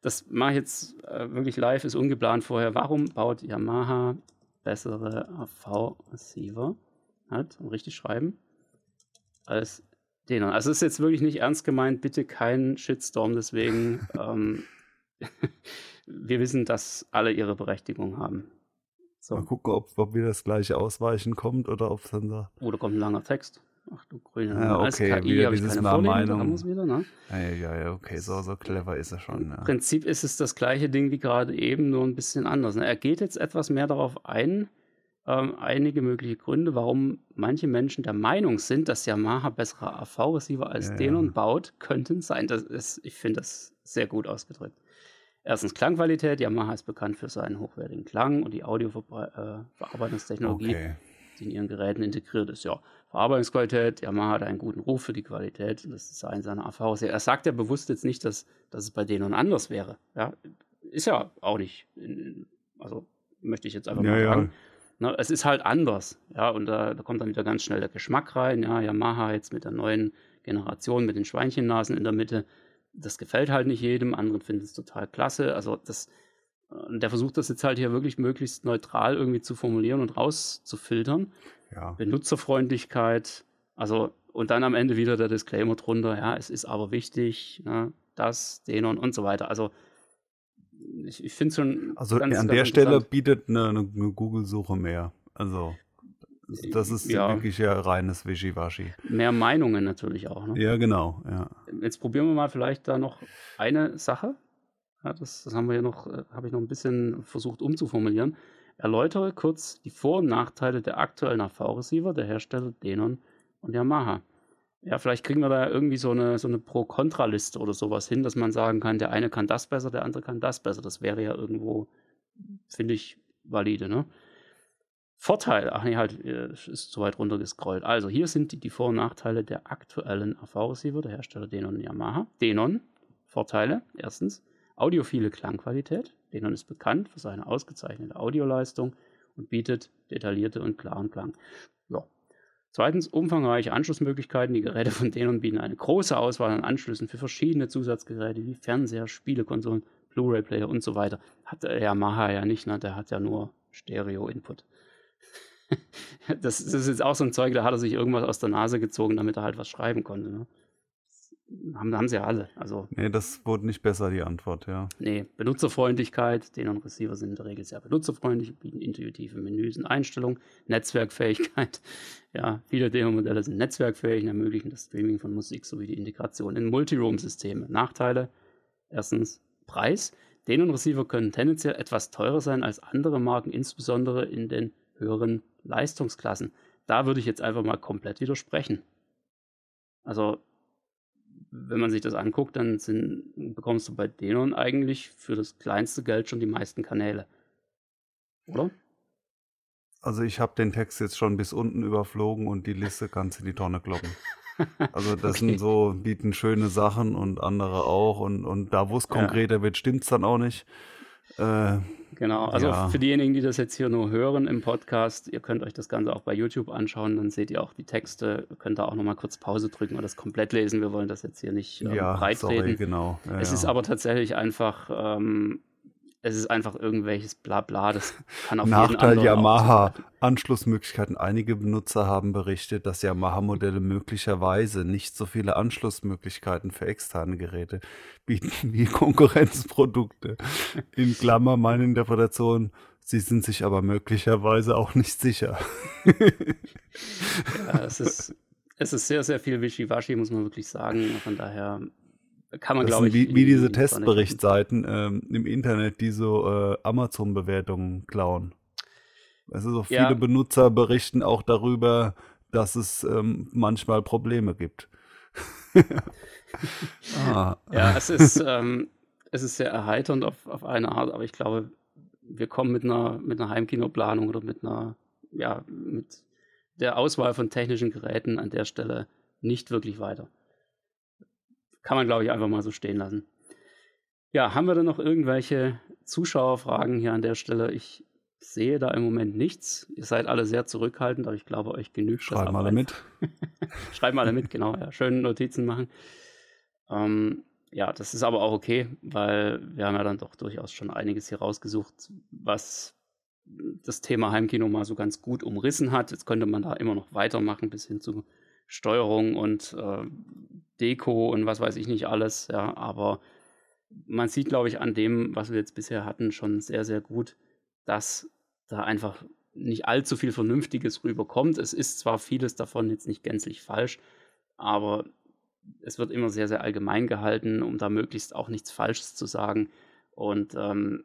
das mache ich jetzt äh, wirklich live, ist ungeplant vorher. Warum baut Yamaha bessere AV-Receiver hat, und richtig schreiben, als den. Also ist jetzt wirklich nicht ernst gemeint, bitte keinen Shitstorm deswegen. ähm, wir wissen, dass alle ihre Berechtigung haben. So. Mal gucken, ob, ob wieder das gleiche Ausweichen kommt oder ob es dann sagt. Oder kommt ein langer Text. Ach du grüne. Ja, okay, Als KI wieder dieses Mal Meinung. Wieder, ne? ja, ja, ja, okay, so, so clever ist er schon. Im ja. Prinzip ist es das gleiche Ding wie gerade eben, nur ein bisschen anders. Ne? Er geht jetzt etwas mehr darauf ein, ähm, einige mögliche Gründe, warum manche Menschen der Meinung sind, dass Yamaha bessere AV-Receiver als ja, Denon baut, könnten sein. Das ist, ich finde das sehr gut ausgedrückt. Erstens Klangqualität. Yamaha ist bekannt für seinen hochwertigen Klang und die Audioverarbeitungstechnologie. Okay die in ihren Geräten integriert ist. Ja, Verarbeitungsqualität, Yamaha hat einen guten Ruf für die Qualität und das Design seiner AVs. Er sagt ja bewusst jetzt nicht, dass, dass es bei denen anders wäre. Ja, ist ja auch nicht. Also möchte ich jetzt einfach ja, mal sagen. Ja. Ne, es ist halt anders, ja, und da, da, kommt dann wieder ganz schnell der Geschmack rein, ja, Yamaha jetzt mit der neuen Generation, mit den Schweinchennasen in der Mitte, das gefällt halt nicht jedem, anderen finden es total klasse, also das, der versucht das jetzt halt hier wirklich möglichst neutral irgendwie zu formulieren und rauszufiltern. Ja. Benutzerfreundlichkeit, also und dann am Ende wieder der Disclaimer drunter, ja, es ist aber wichtig, ne, das, den und, und so weiter. Also ich, ich finde es schon. Also ganz, an ganz der Stelle bietet eine, eine Google-Suche mehr. Also das ist ja. wirklich ja reines Wischiwaschi. Mehr Meinungen natürlich auch. Ne? Ja, genau. Ja. Jetzt probieren wir mal vielleicht da noch eine Sache. Ja, das, das haben wir ja noch, äh, habe ich noch ein bisschen versucht umzuformulieren. Erläutere kurz die Vor- und Nachteile der aktuellen AV-Receiver der Hersteller Denon und Yamaha. Ja, vielleicht kriegen wir da irgendwie so eine, so eine Pro-Kontra-Liste oder sowas hin, dass man sagen kann, der eine kann das besser, der andere kann das besser. Das wäre ja irgendwo, finde ich, valide, ne? Vorteil, ach nee, halt, äh, ist zu weit runtergescrollt. Also, hier sind die, die Vor- und Nachteile der aktuellen AV-Receiver, der Hersteller Denon und Yamaha. Denon, Vorteile, erstens, audiophile Klangqualität. Denon ist bekannt für seine ausgezeichnete Audioleistung und bietet detaillierte und klaren Klang. Ja, Zweitens umfangreiche Anschlussmöglichkeiten. Die Geräte von denen bieten eine große Auswahl an Anschlüssen für verschiedene Zusatzgeräte wie Fernseher, Spielekonsolen, Blu-ray-Player und so weiter. Hat der Yamaha ja nicht, ne? der hat ja nur Stereo-Input. das, das, ist jetzt auch so ein Zeug, da hat er sich irgendwas aus der Nase gezogen, damit er halt was schreiben konnte. Ne? Haben, haben sie ja alle. Also, nee, das wurde nicht besser, die Antwort, ja. Nee, Benutzerfreundlichkeit, den und Receiver sind in der Regel sehr benutzerfreundlich, bieten intuitive Menüs und Einstellungen, Netzwerkfähigkeit. Ja, viele Demo-Modelle sind netzwerkfähig und ermöglichen das Streaming von Musik sowie die Integration in Multiroom-Systeme. Nachteile: erstens Preis. Den und Receiver können tendenziell etwas teurer sein als andere Marken, insbesondere in den höheren Leistungsklassen. Da würde ich jetzt einfach mal komplett widersprechen. Also wenn man sich das anguckt, dann sind, bekommst du bei Denon eigentlich für das kleinste Geld schon die meisten Kanäle. Oder? Also ich habe den Text jetzt schon bis unten überflogen und die Liste kannst in die Tonne kloppen. Also das okay. sind so, bieten schöne Sachen und andere auch und, und da, wo es konkreter ja. wird, stimmt es dann auch nicht. Äh, genau, also ja. für diejenigen, die das jetzt hier nur hören im Podcast, ihr könnt euch das Ganze auch bei YouTube anschauen, dann seht ihr auch die Texte, könnt da auch nochmal kurz Pause drücken und das komplett lesen. Wir wollen das jetzt hier nicht ähm, ja, breit sorry, reden. Genau. Ja, es ist aber tatsächlich einfach ähm, es ist einfach irgendwelches Blabla, das kann auf Nachteil Yamaha Anschlussmöglichkeiten. Einige Benutzer haben berichtet, dass Yamaha-Modelle möglicherweise nicht so viele Anschlussmöglichkeiten für externe Geräte bieten wie Konkurrenzprodukte. In Klammer meine Interpretation, sie sind sich aber möglicherweise auch nicht sicher. ja, es ist, es ist sehr, sehr viel Wischiwaschi, muss man wirklich sagen. Von daher kann man, glaube ich. Wie, wie diese Testberichtsseiten ähm, im Internet, die so äh, Amazon-Bewertungen klauen. Also so viele ja. Benutzer berichten auch darüber, dass es ähm, manchmal Probleme gibt. ah. Ja, es ist, ähm, es ist sehr erheiternd auf, auf eine Art, aber ich glaube, wir kommen mit einer, mit einer Heimkinoplanung oder mit einer, ja, mit der Auswahl von technischen Geräten an der Stelle nicht wirklich weiter. Kann man, glaube ich, einfach mal so stehen lassen. Ja, haben wir dann noch irgendwelche Zuschauerfragen hier an der Stelle? Ich sehe da im Moment nichts. Ihr seid alle sehr zurückhaltend, aber ich glaube, euch genügt Schreiben das. Schreiben alle mit. Schreiben alle mit, genau. Ja. Schön Notizen machen. Ähm, ja, das ist aber auch okay, weil wir haben ja dann doch durchaus schon einiges hier rausgesucht, was das Thema Heimkino mal so ganz gut umrissen hat. Jetzt könnte man da immer noch weitermachen bis hin zu Steuerung und äh, Deko und was weiß ich nicht alles, ja, aber man sieht, glaube ich, an dem, was wir jetzt bisher hatten, schon sehr, sehr gut, dass da einfach nicht allzu viel Vernünftiges rüberkommt. Es ist zwar vieles davon jetzt nicht gänzlich falsch, aber es wird immer sehr, sehr allgemein gehalten, um da möglichst auch nichts Falsches zu sagen. Und ähm,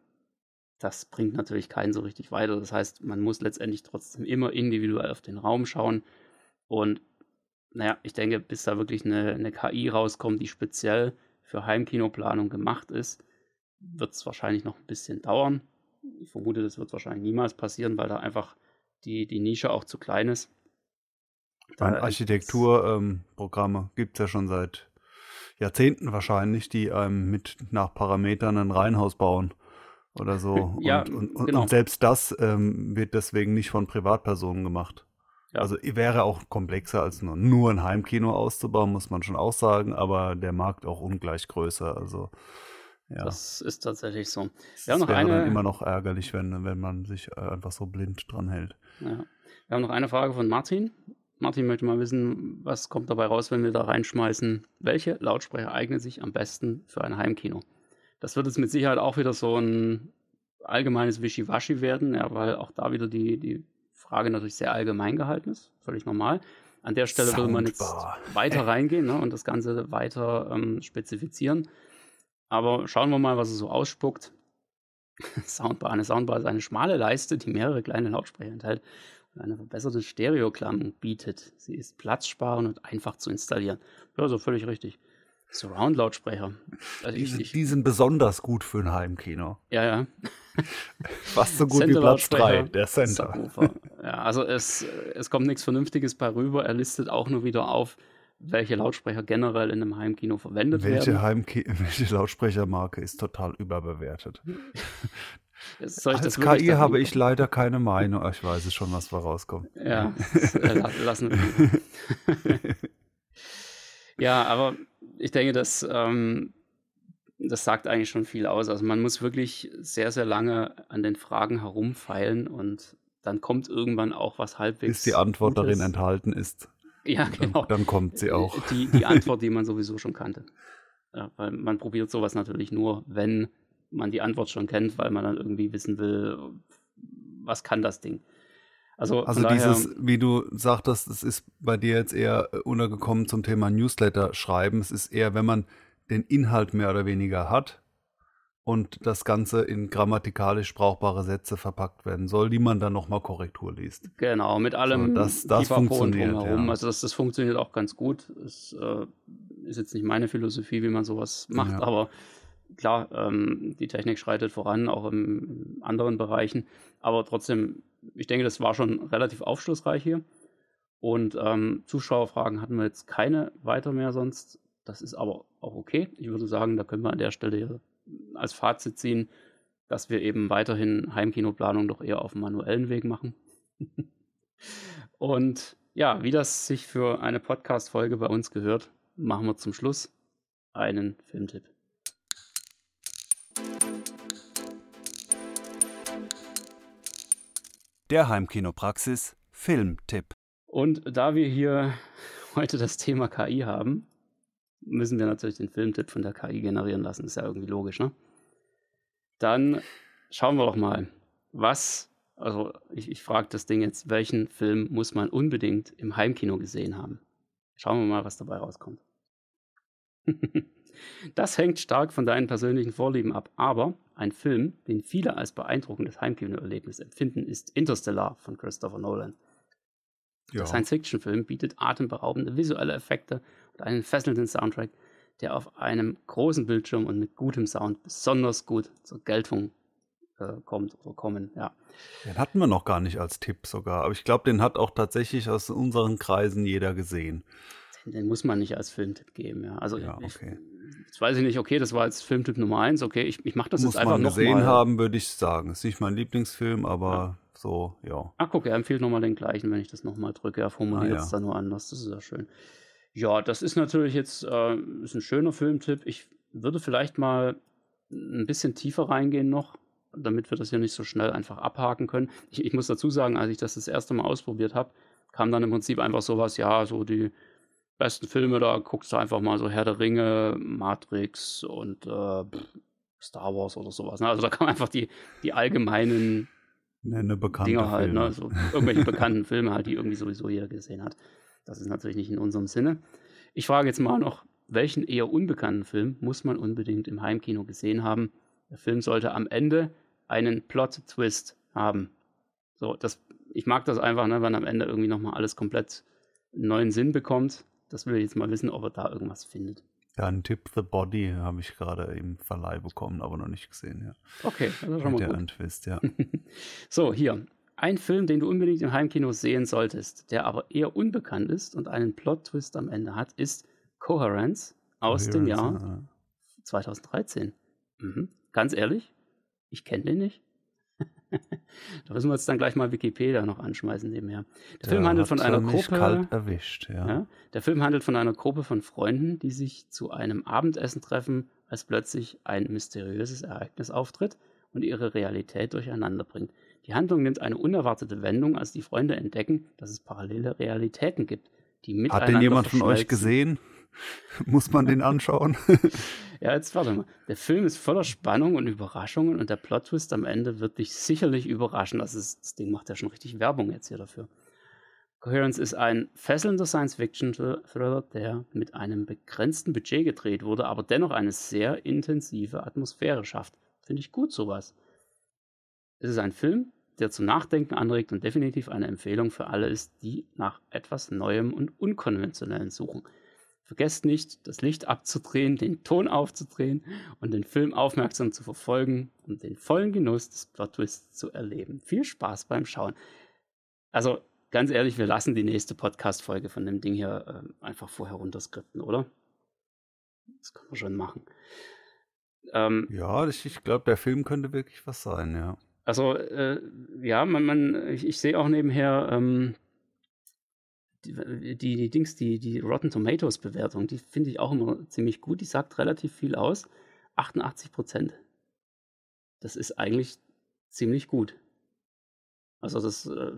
das bringt natürlich keinen so richtig weiter. Das heißt, man muss letztendlich trotzdem immer individuell auf den Raum schauen. Und naja, ich denke, bis da wirklich eine, eine KI rauskommt, die speziell für Heimkinoplanung gemacht ist, wird es wahrscheinlich noch ein bisschen dauern. Ich vermute, das wird wahrscheinlich niemals passieren, weil da einfach die, die Nische auch zu klein ist. Architekturprogramme ähm, gibt es ja schon seit Jahrzehnten wahrscheinlich, die einem mit nach Parametern ein Reihenhaus bauen oder so. ja, und, und, genau. und selbst das ähm, wird deswegen nicht von Privatpersonen gemacht. Ja. Also wäre auch komplexer als nur, nur ein Heimkino auszubauen, muss man schon auch sagen, aber der Markt auch ungleich größer. Also ja. Das ist tatsächlich so. Wir haben noch wäre eine, dann immer noch ärgerlich, wenn, wenn man sich äh, einfach so blind dran hält. Ja. Wir haben noch eine Frage von Martin. Martin möchte mal wissen, was kommt dabei raus, wenn wir da reinschmeißen? Welche Lautsprecher eignen sich am besten für ein Heimkino? Das wird jetzt mit Sicherheit auch wieder so ein allgemeines Wischiwaschi werden, ja, weil auch da wieder die, die Frage natürlich sehr allgemein gehalten ist. Völlig normal. An der Stelle Soundbar. würde man jetzt weiter reingehen ne, und das Ganze weiter ähm, spezifizieren. Aber schauen wir mal, was es so ausspuckt. Soundbar. Eine Soundbar ist eine schmale Leiste, die mehrere kleine Lautsprecher enthält und eine verbesserte Stereoklang bietet. Sie ist platzsparend und einfach zu installieren. Ja, so völlig richtig. Surround-Lautsprecher. Also die, ich, die, sind besonders gut für ein Heimkino. Ja, ja. Fast so gut wie Platz 3, der Center. Subwoofer. Ja, also es, es kommt nichts Vernünftiges bei rüber. Er listet auch nur wieder auf, welche Lautsprecher generell in einem Heimkino verwendet welche werden. Heimki welche Lautsprechermarke ist total überbewertet? Als KI habe ich leider keine Meinung. Ich weiß es schon, was da rauskommt. Ja, äh, lassen wir. ja, aber ich denke, dass ähm, das sagt eigentlich schon viel aus. Also man muss wirklich sehr, sehr lange an den Fragen herumfeilen und dann kommt irgendwann auch was halbwegs. Bis die Antwort Gutes. darin enthalten ist. Ja, genau. Dann, dann, kommt sie auch. Die, die Antwort, die man sowieso schon kannte. Ja, weil man probiert sowas natürlich nur, wenn man die Antwort schon kennt, weil man dann irgendwie wissen will, was kann das Ding. Also, also dieses, wie du sagtest, es ist bei dir jetzt eher äh, untergekommen zum Thema Newsletter schreiben. Es ist eher, wenn man den Inhalt mehr oder weniger hat und das Ganze in grammatikalisch brauchbare Sätze verpackt werden soll, die man dann nochmal Korrektur liest. Genau, mit allem so, das, das funktioniert. Ja. Also das, das funktioniert auch ganz gut. Es äh, ist jetzt nicht meine Philosophie, wie man sowas macht, ja. aber klar, ähm, die Technik schreitet voran, auch in anderen Bereichen. Aber trotzdem, ich denke, das war schon relativ aufschlussreich hier. Und ähm, Zuschauerfragen hatten wir jetzt keine weiter mehr sonst. Das ist aber auch okay. Ich würde sagen, da können wir an der Stelle als Fazit ziehen, dass wir eben weiterhin Heimkinoplanung doch eher auf manuellen Weg machen. Und ja, wie das sich für eine Podcast-Folge bei uns gehört, machen wir zum Schluss einen Filmtipp. Der Heimkinopraxis Filmtipp. Und da wir hier heute das Thema KI haben, müssen wir natürlich den Filmtipp von der KI generieren lassen. Ist ja irgendwie logisch, ne? Dann schauen wir doch mal, was, also ich, ich frage das Ding jetzt, welchen Film muss man unbedingt im Heimkino gesehen haben? Schauen wir mal, was dabei rauskommt. Das hängt stark von deinen persönlichen Vorlieben ab, aber ein Film, den viele als beeindruckendes Heimkinoerlebnis empfinden, ist Interstellar von Christopher Nolan. Ja. Der Science-Fiction-Film bietet atemberaubende visuelle Effekte und einen fesselnden Soundtrack, der auf einem großen Bildschirm und mit gutem Sound besonders gut zur Geltung äh, kommt oder kommen, ja. Den hatten wir noch gar nicht als Tipp sogar, aber ich glaube, den hat auch tatsächlich aus unseren Kreisen jeder gesehen. Den, den muss man nicht als Filmtipp geben, ja. Also ja, okay. ich, jetzt weiß ich nicht, okay, das war jetzt Filmtipp Nummer eins, okay, ich, ich mache das Muss jetzt einfach nochmal. gesehen mal. haben, würde ich sagen. Ist nicht mein Lieblingsfilm, aber ja. so, ja. Ach, guck, er empfiehlt nochmal den gleichen, wenn ich das nochmal drücke. Er formuliert es ah, ja. dann nur anders, das ist ja schön. Ja, das ist natürlich jetzt äh, ist ein schöner Filmtipp. Ich würde vielleicht mal ein bisschen tiefer reingehen noch, damit wir das hier nicht so schnell einfach abhaken können. Ich, ich muss dazu sagen, als ich das das erste Mal ausprobiert habe, kam dann im Prinzip einfach sowas, ja, so die besten Filme, da guckst du einfach mal so Herr der Ringe, Matrix und äh, Star Wars oder sowas. Ne? Also da kann man einfach die, die allgemeinen Nenne Dinge halt, ne? so irgendwelche bekannten Filme halt, die irgendwie sowieso jeder gesehen hat. Das ist natürlich nicht in unserem Sinne. Ich frage jetzt mal noch, welchen eher unbekannten Film muss man unbedingt im Heimkino gesehen haben? Der Film sollte am Ende einen Plot-Twist haben. So, das, ich mag das einfach, ne, wenn am Ende irgendwie nochmal alles komplett neuen Sinn bekommt. Das will ich jetzt mal wissen, ob er da irgendwas findet. Ja, ein Tipp The Body habe ich gerade im Verleih bekommen, aber noch nicht gesehen, ja. Okay, also schon mal gut. Twist, ja. so, hier. Ein Film, den du unbedingt im Heimkino sehen solltest, der aber eher unbekannt ist und einen Plot-Twist am Ende hat, ist Coherence aus Coherence, dem Jahr ja. 2013. Mhm. Ganz ehrlich, ich kenne den nicht. da müssen wir jetzt dann gleich mal Wikipedia noch anschmeißen nebenher. Der, Film handelt von einer Gruppe. Kalt erwischt, ja. ja. Der Film handelt von einer Gruppe von Freunden, die sich zu einem Abendessen treffen, als plötzlich ein mysteriöses Ereignis auftritt und ihre Realität durcheinander bringt. Die Handlung nimmt eine unerwartete Wendung, als die Freunde entdecken, dass es parallele Realitäten gibt, die miteinander Hat den jemand von euch gesehen? Muss man den anschauen? ja, jetzt warte mal. Der Film ist voller Spannung und Überraschungen und der Plot-Twist am Ende wird dich sicherlich überraschen. Das, ist, das Ding macht ja schon richtig Werbung jetzt hier dafür. Coherence ist ein fesselnder Science-Fiction-Thriller, der mit einem begrenzten Budget gedreht wurde, aber dennoch eine sehr intensive Atmosphäre schafft. Finde ich gut sowas. Es ist ein Film, der zum Nachdenken anregt und definitiv eine Empfehlung für alle ist, die nach etwas Neuem und Unkonventionellen suchen. Vergesst nicht, das Licht abzudrehen, den Ton aufzudrehen und den Film aufmerksam zu verfolgen, um den vollen Genuss des Plot-Twists zu erleben. Viel Spaß beim Schauen. Also, ganz ehrlich, wir lassen die nächste Podcast-Folge von dem Ding hier äh, einfach vorher runterskripten, oder? Das können wir schon machen. Ähm, ja, ich, ich glaube, der Film könnte wirklich was sein, ja. Also, äh, ja, man, man, ich, ich sehe auch nebenher ähm, die, die, Dings, die, die Rotten Tomatoes Bewertung, die finde ich auch immer ziemlich gut. Die sagt relativ viel aus. 88 Prozent. Das ist eigentlich ziemlich gut. Also das äh,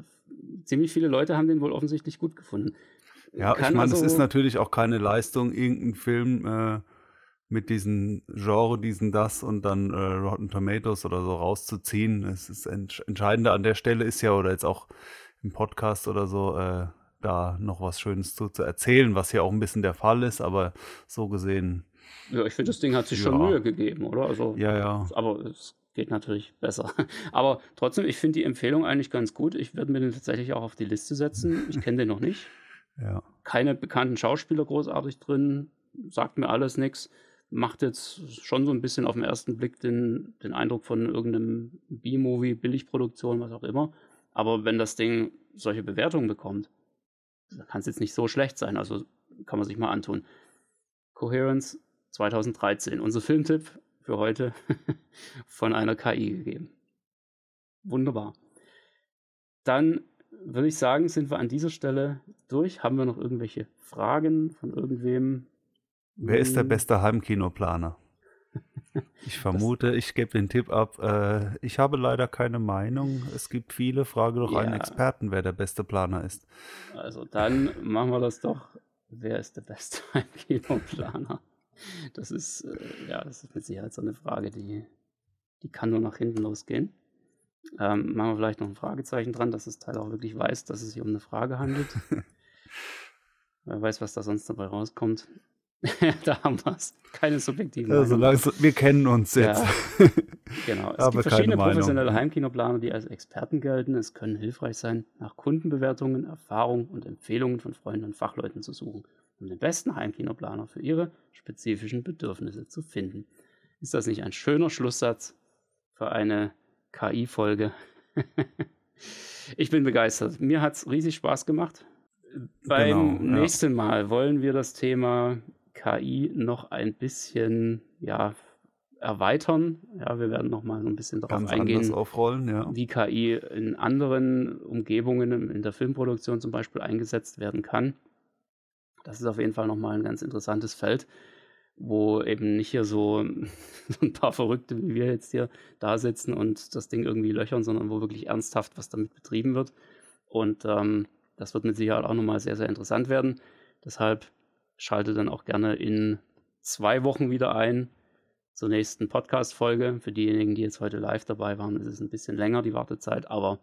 ziemlich viele Leute haben den wohl offensichtlich gut gefunden. Ja, Kann ich meine, also, es ist natürlich auch keine Leistung, irgendein Film äh, mit diesen Genre, diesen das und dann äh, Rotten Tomatoes oder so rauszuziehen. Es ist ent entscheidende an der Stelle ist ja, oder jetzt auch im Podcast oder so, äh, da noch was Schönes zu, zu erzählen, was hier auch ein bisschen der Fall ist, aber so gesehen. Ja, ich finde, das Ding hat sich ja. schon Mühe gegeben, oder? Also, ja, ja. Aber es geht natürlich besser. Aber trotzdem, ich finde die Empfehlung eigentlich ganz gut. Ich werde mir den tatsächlich auch auf die Liste setzen. Ich kenne den noch nicht. Ja. Keine bekannten Schauspieler großartig drin, sagt mir alles nichts macht jetzt schon so ein bisschen auf den ersten Blick den, den Eindruck von irgendeinem B-Movie, Billigproduktion, was auch immer. Aber wenn das Ding solche Bewertungen bekommt, kann es jetzt nicht so schlecht sein. Also kann man sich mal antun. Coherence 2013. Unser Filmtipp für heute von einer KI gegeben. Wunderbar. Dann würde ich sagen, sind wir an dieser Stelle durch. Haben wir noch irgendwelche Fragen von irgendwem? Wer ist der hm. beste Heimkinoplaner? Ich vermute, das, ich gebe den Tipp ab. Äh, ich habe leider keine Meinung. Es gibt viele. Frage doch ja. einen Experten, wer der beste Planer ist. Also dann machen wir das doch. Wer ist der beste Heimkinoplaner? Das ist, äh, ja, das ist mit Sicherheit so eine Frage, die, die kann nur nach hinten losgehen. Ähm, machen wir vielleicht noch ein Fragezeichen dran, dass das Teil auch wirklich weiß, dass es sich um eine Frage handelt. Wer weiß, was da sonst dabei rauskommt. da haben wir es. Keine subjektiven ja, solange Wir kennen uns jetzt. Ja, genau. Es Aber gibt verschiedene professionelle Heimkinoplaner, die als Experten gelten. Es können hilfreich sein, nach Kundenbewertungen, Erfahrungen und Empfehlungen von Freunden und Fachleuten zu suchen, um den besten Heimkinoplaner für ihre spezifischen Bedürfnisse zu finden. Ist das nicht ein schöner Schlusssatz für eine KI-Folge? ich bin begeistert. Mir hat es riesig Spaß gemacht. Beim genau, nächsten Mal wollen wir das Thema KI noch ein bisschen, ja, erweitern. Ja, wir werden noch mal so ein bisschen darauf eingehen, aufrollen, ja. wie KI in anderen Umgebungen, in der Filmproduktion zum Beispiel, eingesetzt werden kann. Das ist auf jeden Fall noch mal ein ganz interessantes Feld, wo eben nicht hier so, so ein paar Verrückte wie wir jetzt hier da sitzen und das Ding irgendwie löchern, sondern wo wirklich ernsthaft was damit betrieben wird. Und ähm, das wird mit Sicherheit auch noch mal sehr, sehr interessant werden. Deshalb schalte dann auch gerne in zwei Wochen wieder ein zur nächsten Podcast-Folge. Für diejenigen, die jetzt heute live dabei waren, ist es ein bisschen länger, die Wartezeit, aber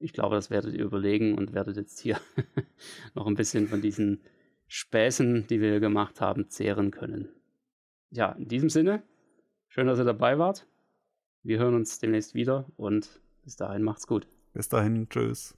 ich glaube, das werdet ihr überlegen und werdet jetzt hier noch ein bisschen von diesen Späßen, die wir gemacht haben, zehren können. Ja, in diesem Sinne, schön, dass ihr dabei wart. Wir hören uns demnächst wieder und bis dahin macht's gut. Bis dahin, tschüss.